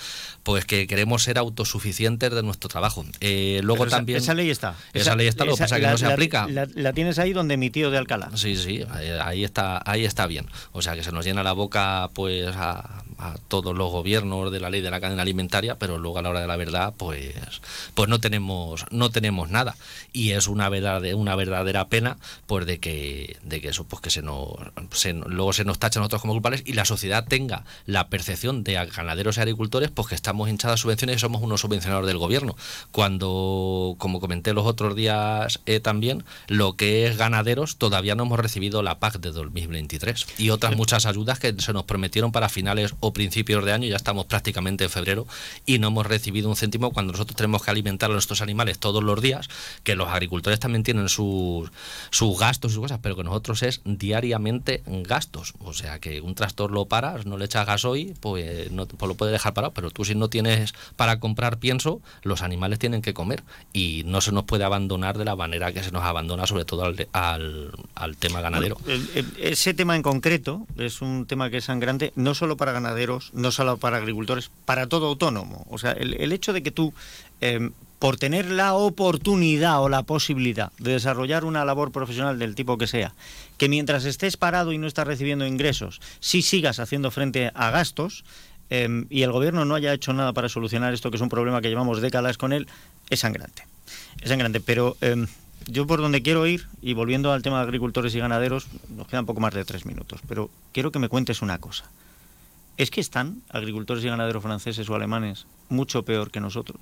pues que queremos ser autosuficientes de nuestro trabajo. Eh, luego también... Esa ley está. Esa, ley está, lo que pasa que no se aplica. La, tienes ahí donde mi tío de Alcalá. Sí, sí, ahí está, ahí está bien. O sea que se nos llena la boca pues a a todos los gobiernos de la ley de la cadena alimentaria, pero luego a la hora de la verdad, pues, pues no tenemos, no tenemos nada. Y es una verdad, una verdadera pena, pues de que, de que eso, pues que se nos, luego se nos tachan nosotros como culpables y la sociedad tenga la percepción de ganaderos y agricultores, pues que estamos hinchadas subvenciones y somos unos subvencionadores del gobierno. Cuando, como comenté los otros días eh, también, lo que es ganaderos todavía no hemos recibido la PAC de 2023 y otras muchas ayudas que se nos prometieron para finales principios de año, ya estamos prácticamente en febrero y no hemos recibido un céntimo cuando nosotros tenemos que alimentar a nuestros animales todos los días, que los agricultores también tienen sus, sus gastos y sus cosas, pero que nosotros es diariamente gastos. O sea que un tractor lo paras, no le echas gasoil, pues, no, pues lo puedes dejar parado, pero tú si no tienes para comprar pienso, los animales tienen que comer y no se nos puede abandonar de la manera que se nos abandona, sobre todo al, al, tema ganadero. ese tema en concreto es un tema que es sangrante, no solo para ganaderos, no solo para agricultores, para todo autónomo. O sea, el, hecho de que tú, em, por tener la oportunidad o la posibilidad de desarrollar una labor profesional del tipo que sea, que mientras estés parado y no estás recibiendo ingresos, sí sigas haciendo frente a gastos, em, y el gobierno no haya hecho nada para solucionar esto, que es un problema que llevamos décadas con él, es sangrante. Es sangrante, pero em, yo por donde quiero ir, y volviendo al tema de agricultores y ganaderos, nos quedan poco más de tres minutos, pero quiero que me cuentes una cosa. ¿Es que están agricultores y ganaderos franceses o alemanes mucho peor que nosotros?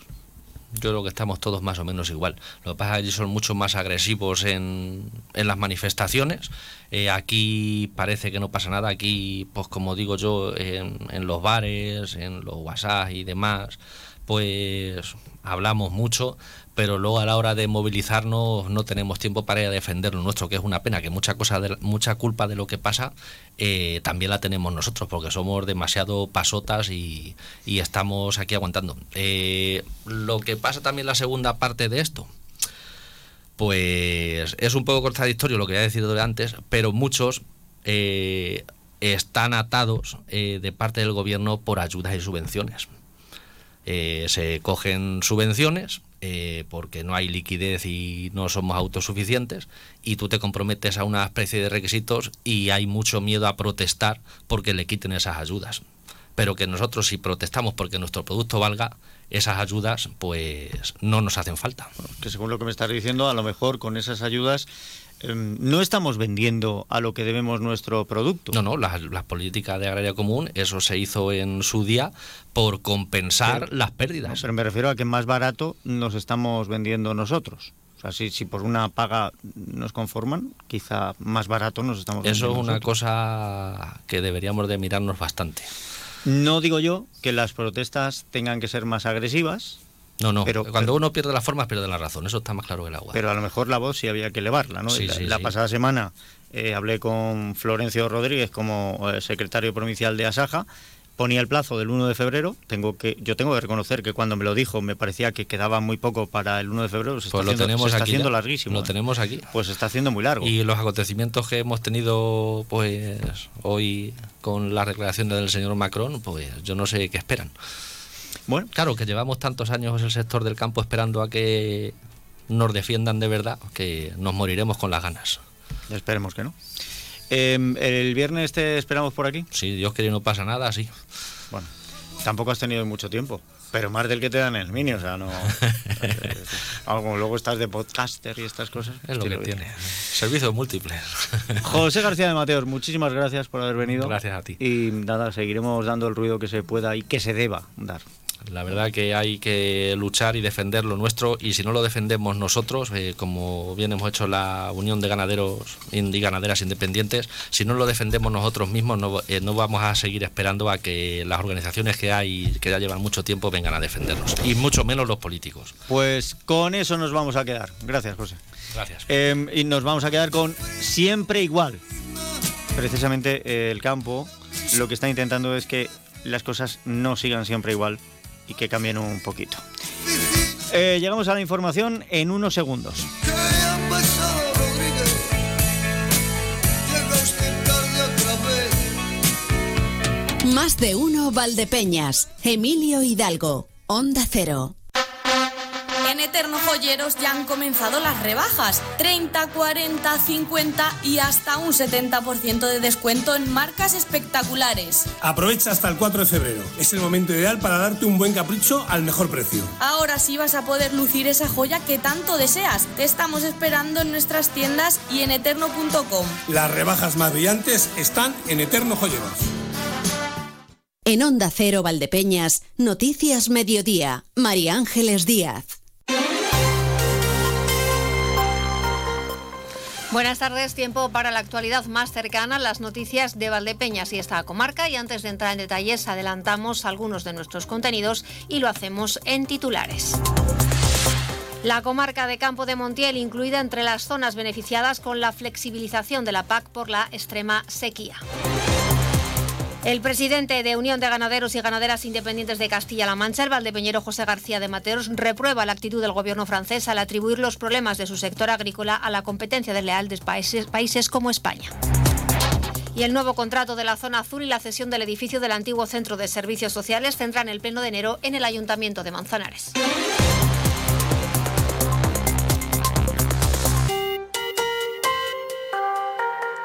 Yo creo que estamos todos más o menos igual. Lo que pasa es que son mucho más agresivos en, en las manifestaciones. Eh, aquí parece que no pasa nada. Aquí, pues como digo yo, en, en los bares, en los WhatsApp y demás, pues hablamos mucho, pero luego a la hora de movilizarnos no tenemos tiempo para defender lo nuestro, que es una pena, que mucha cosa de, mucha culpa de lo que pasa eh, también la tenemos nosotros, porque somos demasiado pasotas y, estamos aquí aguantando. Eh, lo que pasa también la segunda parte de esto, pues es un poco contradictorio lo que he decidido antes, pero muchos eh, están atados de parte del gobierno por ayudas y subvenciones. se cogen subvenciones eh, porque no hay liquidez y no somos autosuficientes, y tú te comprometes a una especie de requisitos y hay mucho miedo a protestar porque le quiten esas ayudas. Pero que nosotros si protestamos porque nuestro producto valga, esas ayudas pues no nos hacen falta. Que según lo que me estás diciendo, a lo mejor con esas ayudas no estamos vendiendo a lo que debemos nuestro producto. No, no, las la políticas de agraria común, eso se hizo en su día por compensar las pérdidas. pero me refiero a que más barato nos estamos vendiendo nosotros. O sea, si, si por una paga nos conforman, quizá más barato nos estamos vendiendo. Eso es una cosa que deberíamos de mirarnos bastante. No digo yo que las protestas tengan que ser más agresivas, no, no. Pero, Cuando uno pierde las formas, pierde la razón. Eso está más claro que el agua. Pero a lo mejor la voz sí había que elevarla, ¿no? la, pasada semana eh, hablé con Florencio Rodríguez como eh, secretario provincial de Asaja ponía el plazo del 1 de febrero. Tengo que, yo tengo que reconocer que cuando me lo dijo me parecía que quedaba muy poco para el 1 de febrero. Se pues está lo tenemos se está aquí haciendo ya. larguísimo. Lo ¿eh? tenemos aquí. Pues se está haciendo muy largo. Y los acontecimientos que hemos tenido pues hoy con la declaración del señor Macron, pues yo no sé qué esperan. Bueno, claro que llevamos tantos años el sector del campo esperando a que nos defiendan de verdad, que nos moriremos con las ganas. Esperemos que no. Eh, ¿El viernes te esperamos por aquí? Si Dios quiere no pasa nada, sí. Bueno, tampoco has tenido mucho tiempo, pero más del que te dan en el mini, o sea, no... algo, luego estás de podcaster y estas cosas. Es lo que tiene. Servicios múltiples. José García de Mateos, muchísimas gracias por haber venido. Gracias a ti. Y nada, seguiremos dando el ruido que se pueda y que se deba dar. La verdad que hay que luchar y defender lo nuestro y si no lo defendemos nosotros, eh, como bien hemos hecho la Unión de Ganaderos y Ganaderas Independientes, si no lo defendemos nosotros mismos no, eh, no vamos a seguir esperando a que las organizaciones que hay, que ya llevan mucho tiempo, vengan a defendernos. Y mucho menos los políticos. Pues con eso nos vamos a quedar. Gracias, José. Gracias. Eh, y nos vamos a quedar con siempre igual. Precisamente eh, el campo lo que está intentando es que las cosas no sigan siempre igual y que cambien un poquito. Eh, llegamos a la información en unos segundos. Más de uno Valdepeñas. Emilio Hidalgo. Onda Cero. En Eterno Joyeros ya han comenzado las rebajas. 30, 40, 50 y hasta un 70% de descuento en marcas espectaculares. Aprovecha hasta el 4 de febrero. Es el momento ideal para darte un buen capricho al mejor precio. Ahora sí vas a poder lucir esa joya que tanto deseas. Te estamos esperando en nuestras tiendas y en eterno.com. Las rebajas más brillantes están en Eterno Joyeros. En Onda Cero Valdepeñas, Noticias Mediodía, María Ángeles Díaz. Buenas tardes, tiempo para la actualidad más cercana, las noticias de Valdepeñas y esta comarca. Y antes de entrar en detalles, adelantamos algunos de nuestros contenidos y lo hacemos en titulares. La comarca de Campo de Montiel incluida entre las zonas beneficiadas con la flexibilización de la PAC por la extrema sequía. El presidente de Unión de Ganaderos y Ganaderas Independientes de Castilla-La Mancha, el valdepeñero José García de Mateos, reprueba la actitud del gobierno francés al atribuir los problemas de su sector agrícola a la competencia desleal de países, países como España. Y el nuevo contrato de la zona azul y la cesión del edificio del antiguo Centro de Servicios Sociales tendrán el pleno de enero en el Ayuntamiento de Manzanares.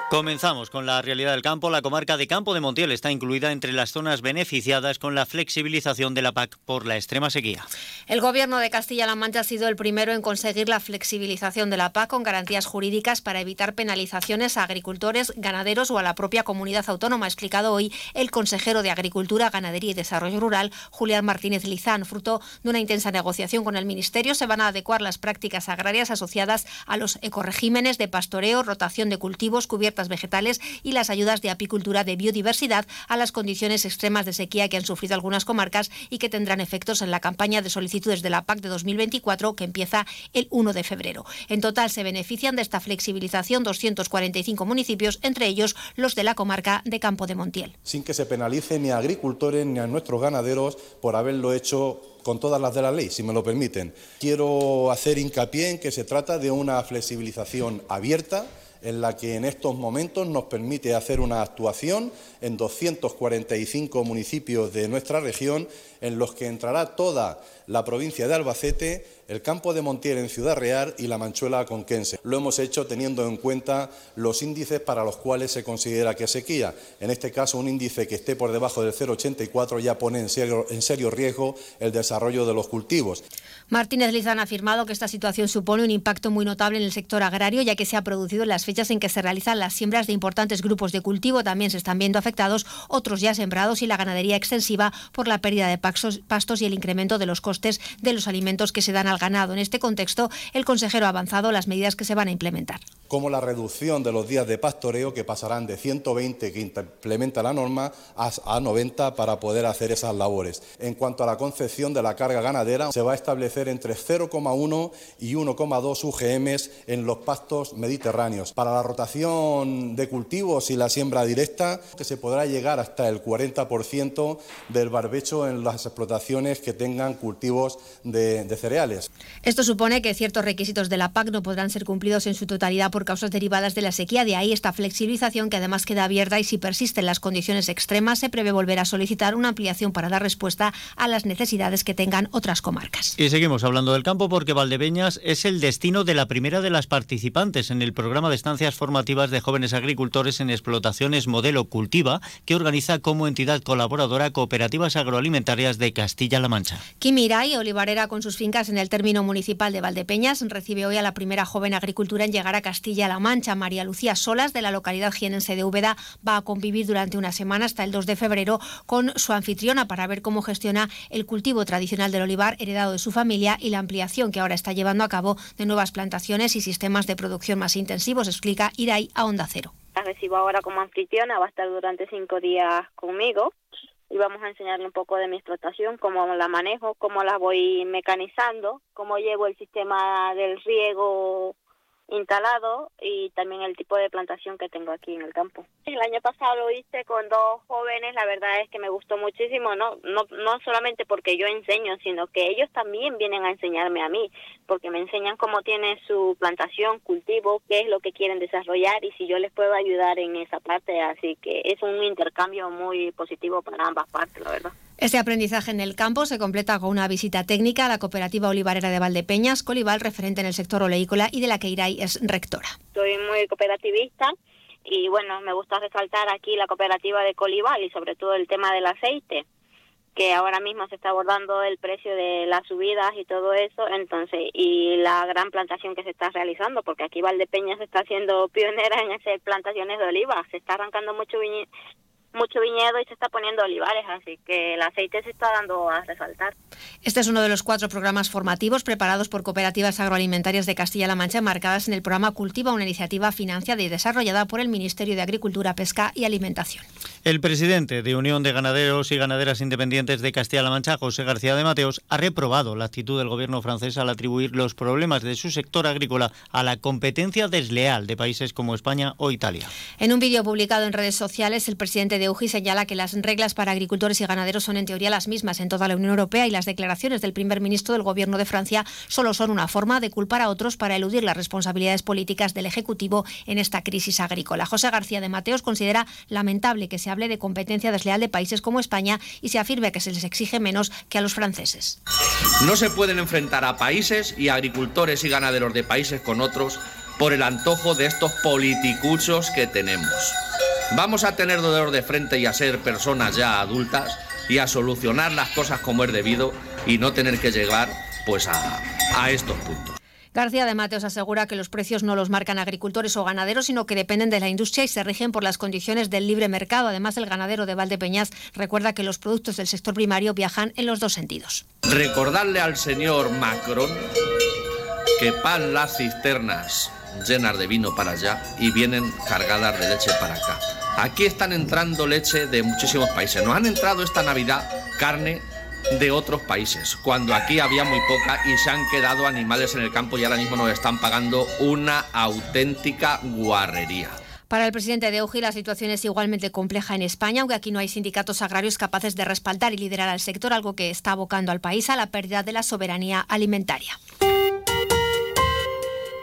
Comenzamos con la realidad del campo. La comarca de Campo de Montiel está incluida entre las zonas beneficiadas con la flexibilización de la PAC por la extrema sequía. El gobierno de Castilla-La Mancha ha sido el primero en conseguir la flexibilización de la PAC con garantías jurídicas para evitar penalizaciones a agricultores, ganaderos o a la propia comunidad autónoma, ha explicado hoy el consejero de Agricultura, Ganadería y Desarrollo Rural, Julián Martínez Lizán. Fruto de una intensa negociación con el Ministerio, se van a adecuar las prácticas agrarias asociadas a los ecoregímenes de pastoreo, rotación de cultivos, cubiertas vegetales y las ayudas de apicultura de biodiversidad a las condiciones extremas de sequía que han sufrido algunas comarcas y que tendrán efectos en la campaña de solicitudes de la PAC de 2024 que empieza el 1 de febrero. En total se benefician de esta flexibilización 245 municipios, entre ellos los de la comarca de Campo de Montiel. Sin que se penalice ni a agricultores ni a nuestros ganaderos por haberlo hecho con todas las de la ley, si me lo permiten. Quiero hacer hincapié en que se trata de una flexibilización abierta en la que en estos momentos nos permite hacer una actuación en 245 municipios de nuestra región, en los que entrará toda la provincia de Albacete, el campo de Montiel en Ciudad Real y la Manchuela Conquense. Lo hemos hecho teniendo en cuenta los índices para los cuales se considera que sequía. En este caso, un índice que esté por debajo del 0,84 ya pone en serio, riesgo el desarrollo de los cultivos. Martínez Lizán ha afirmado que esta situación supone un impacto muy notable en el sector agrario, ya que se ha producido en las fechas en que se realizan las siembras de importantes grupos de cultivo. También se están viendo afectados otros ya sembrados y la ganadería extensiva por la pérdida de pastos y el incremento de los costes de los alimentos que se dan al ganado. En este contexto, el consejero ha avanzado las medidas que se van a implementar. Como la reducción de los días de pastoreo que pasarán de 120 que implementa la norma a 90 para poder hacer esas labores. En cuanto a la concepción de la carga ganadera, se va a establecer entre 0,1 y 1,2 UGMs en los pastos mediterráneos. Para la rotación de cultivos y la siembra directa, que se podrá llegar hasta el 40% del barbecho en las explotaciones que tengan cultivos de, cereales. Esto supone que ciertos requisitos de la PAC no podrán ser cumplidos en su totalidad causas derivadas de la sequía. De ahí esta flexibilización que además queda abierta y si persisten las condiciones extremas se prevé volver a solicitar una ampliación para dar respuesta a las necesidades que tengan otras comarcas. Y seguimos hablando del campo porque Valdepeñas es el destino de la primera de las participantes en el programa de estancias formativas de jóvenes agricultores en explotaciones modelo Cultiva que organiza como entidad colaboradora Cooperativas Agroalimentarias de Castilla-La Mancha. Kimirai, olivarera con sus fincas en el término municipal de Valdepeñas, recibe hoy a la primera joven agricultura en llegar a Castilla-La Mancha. María Lucía Solas, de la localidad jienense de Úbeda, va a convivir durante una semana hasta el 2 de febrero con su anfitriona para ver cómo gestiona el cultivo tradicional del olivar heredado de su familia y la ampliación que ahora está llevando a cabo de nuevas plantaciones y sistemas de producción más intensivos, explica Irai a Onda Cero. La recibo ahora como anfitriona, va a estar durante cinco días conmigo y vamos a enseñarle un poco de mi explotación, cómo la manejo, cómo la voy mecanizando, cómo llevo el sistema del riego instalado y también el tipo de plantación que tengo aquí en el campo. El año pasado lo hice con dos jóvenes, la verdad es que me gustó muchísimo, no, no, no solamente porque yo enseño, sino que ellos también vienen a enseñarme a mí, porque me enseñan cómo tiene su plantación, cultivo, qué es lo que quieren desarrollar y si yo les puedo ayudar en esa parte, así que es un intercambio muy positivo para ambas partes, la verdad. Este aprendizaje en el campo se completa con una visita técnica a la cooperativa olivarera de Valdepeñas, Colival, referente en el sector oleícola y de la que Irai es rectora. Soy muy cooperativista y bueno, me gusta resaltar aquí la cooperativa de Colival y sobre todo el tema del aceite que ahora mismo se está abordando el precio de las subidas y todo eso, entonces, y la gran plantación que se está realizando, porque aquí Valdepeñas está siendo pionera en hacer plantaciones de oliva, se está arrancando mucho mucho viñedo y se está poniendo olivares, así que el aceite se está dando a resaltar. Este es uno de los cuatro programas formativos preparados por cooperativas agroalimentarias de Castilla-La Mancha, marcadas en el programa Cultiva, una iniciativa financiada y desarrollada por el Ministerio de Agricultura, Pesca y Alimentación. El presidente de Unión de Ganaderos y Ganaderas Independientes de Castilla-La Mancha, José García de Mateos, ha reprobado la actitud del gobierno francés al atribuir los problemas de su sector agrícola a la competencia desleal de países como España o Italia. En un vídeo publicado en redes sociales, el presidente de UGI señala que las reglas para agricultores y ganaderos son en teoría las mismas en toda la Unión Europea y las declaraciones del primer ministro del Gobierno de Francia solo son una forma de culpar a otros para eludir las responsabilidades políticas del Ejecutivo en esta crisis agrícola. José García de Mateos considera lamentable que se hable de competencia desleal de países como España y se afirme que se les exige menos que a los franceses. No se pueden enfrentar a países y agricultores y ganaderos de países con otros por el antojo de estos politicuchos que tenemos. Vamos a tener dolor de frente y a ser personas ya adultas y a solucionar las cosas como es debido y no tener que llegar pues a, a estos puntos. García de Mateos asegura que los precios no los marcan agricultores o ganaderos, sino que dependen de la industria y se rigen por las condiciones del libre mercado. Además, el ganadero de Valdepeñas recuerda que los productos del sector primario viajan en los dos sentidos. Recordarle al señor Macron que pan las cisternas llenas de vino para allá y vienen cargadas de leche para acá. Aquí están entrando leche de muchísimos países. Nos han entrado esta Navidad carne de otros países, cuando aquí había muy poca y se han quedado animales en el campo y ahora mismo nos están pagando una auténtica guarrería. Para el presidente de UGI la situación es igualmente compleja en España, aunque aquí no hay sindicatos agrarios capaces de respaldar y liderar al sector, algo que está abocando al país a la pérdida de la soberanía alimentaria.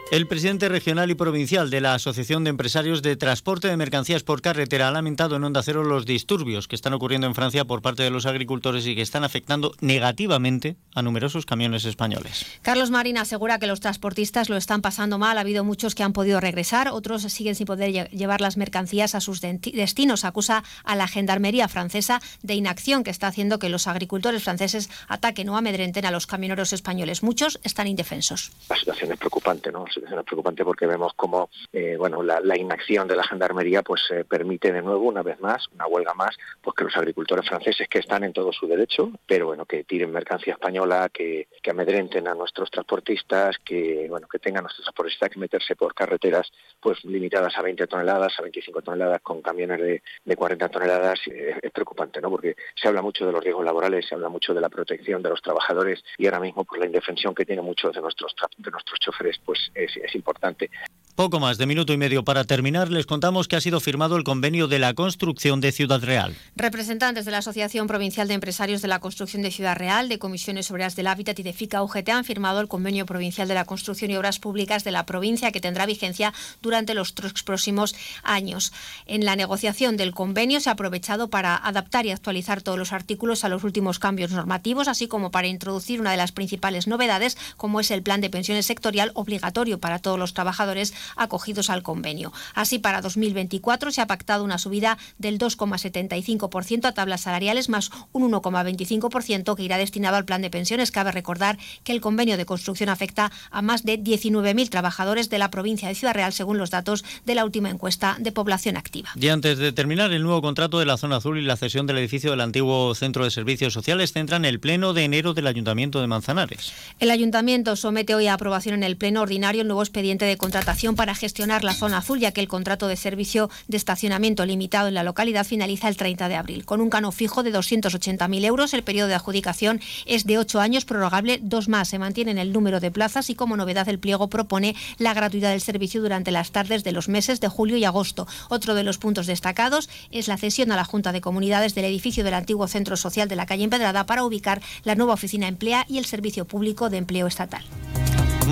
El presidente regional y provincial de la Asociación de Empresarios de Transporte de Mercancías por Carretera ha lamentado en Onda Cero los disturbios que están ocurriendo en Francia por parte de los agricultores y que están afectando negativamente a numerosos camiones españoles. Carlos Marín asegura que los transportistas lo están pasando mal. Ha habido muchos que han podido regresar, otros siguen sin poder llevar las mercancías a sus destinos. Acusa a la Gendarmería francesa de inacción que está haciendo que los agricultores franceses ataquen o amedrenten a los camioneros españoles. Muchos están indefensos. La situación es preocupante, ¿no? Es preocupante porque vemos como eh, bueno, la, inacción de la gendarmería pues eh, permite de nuevo, una vez más, una huelga más, pues que los agricultores franceses que están en todo su derecho, pero bueno, que tiren mercancía española, que, que amedrenten a nuestros transportistas, que bueno, que tengan nuestros transportistas que meterse por carreteras pues limitadas a 20 toneladas, a 25 toneladas con camiones de, de 40 toneladas, es, es preocupante, ¿no? Porque se habla mucho de los riesgos laborales, se habla mucho de la protección de los trabajadores y ahora mismo pues la indefensión que tienen muchos de nuestros de nuestros choferes pues es, importante. Poco más de minuto y medio para terminar, les contamos que ha sido firmado el convenio de la construcción de Ciudad Real. Representantes de la Asociación Provincial de Empresarios de la Construcción de Ciudad Real, de Comisiones Obreras del Hábitat y de FICA UGT han firmado el convenio provincial de la construcción y obras públicas de la provincia que tendrá vigencia durante los próximos años. En la negociación del convenio se ha aprovechado para adaptar y actualizar todos los artículos a los últimos cambios normativos, así como para introducir una de las principales novedades, como es el plan de pensiones sectorial obligatorio para todos los trabajadores acogidos al convenio. Así, para 2024 se ha pactado una subida del 2,75% a tablas salariales más un 1,25% que irá destinado al plan de pensiones. Cabe recordar que el convenio de construcción afecta a más de 19.000 trabajadores de la provincia de Ciudad Real, según los datos de la última encuesta de población activa. Y antes de terminar, el nuevo contrato de la zona azul y la cesión del edificio del antiguo Centro de Servicios Sociales centran el pleno de enero del Ayuntamiento de Manzanares. El Ayuntamiento somete hoy a aprobación en el pleno ordinario el nuevo expediente de contratación para gestionar la zona azul, ya que el contrato de servicio de estacionamiento limitado en la localidad finaliza el 30 de abril. Con un cano fijo de 280.000 euros, el periodo de adjudicación es de ocho años, prorrogable dos más. Se mantiene en el número de plazas y como novedad el pliego propone la gratuidad del servicio durante las tardes de los meses de julio y agosto. Otro de los puntos destacados es la cesión a la Junta de Comunidades del edificio del antiguo Centro Social de la calle Empedrada para ubicar la nueva oficina Emplea y el Servicio Público de Empleo Estatal.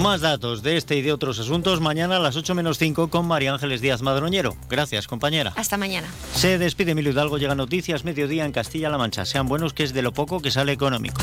Más datos de este y de otros asuntos mañana a las 8 menos 5 con María Ángeles Díaz Madroñero. Gracias, compañera. Hasta mañana. Se despide Emilio Hidalgo. Llega noticias mediodía en Castilla-La Mancha. Sean buenos que es de lo poco que sale económico.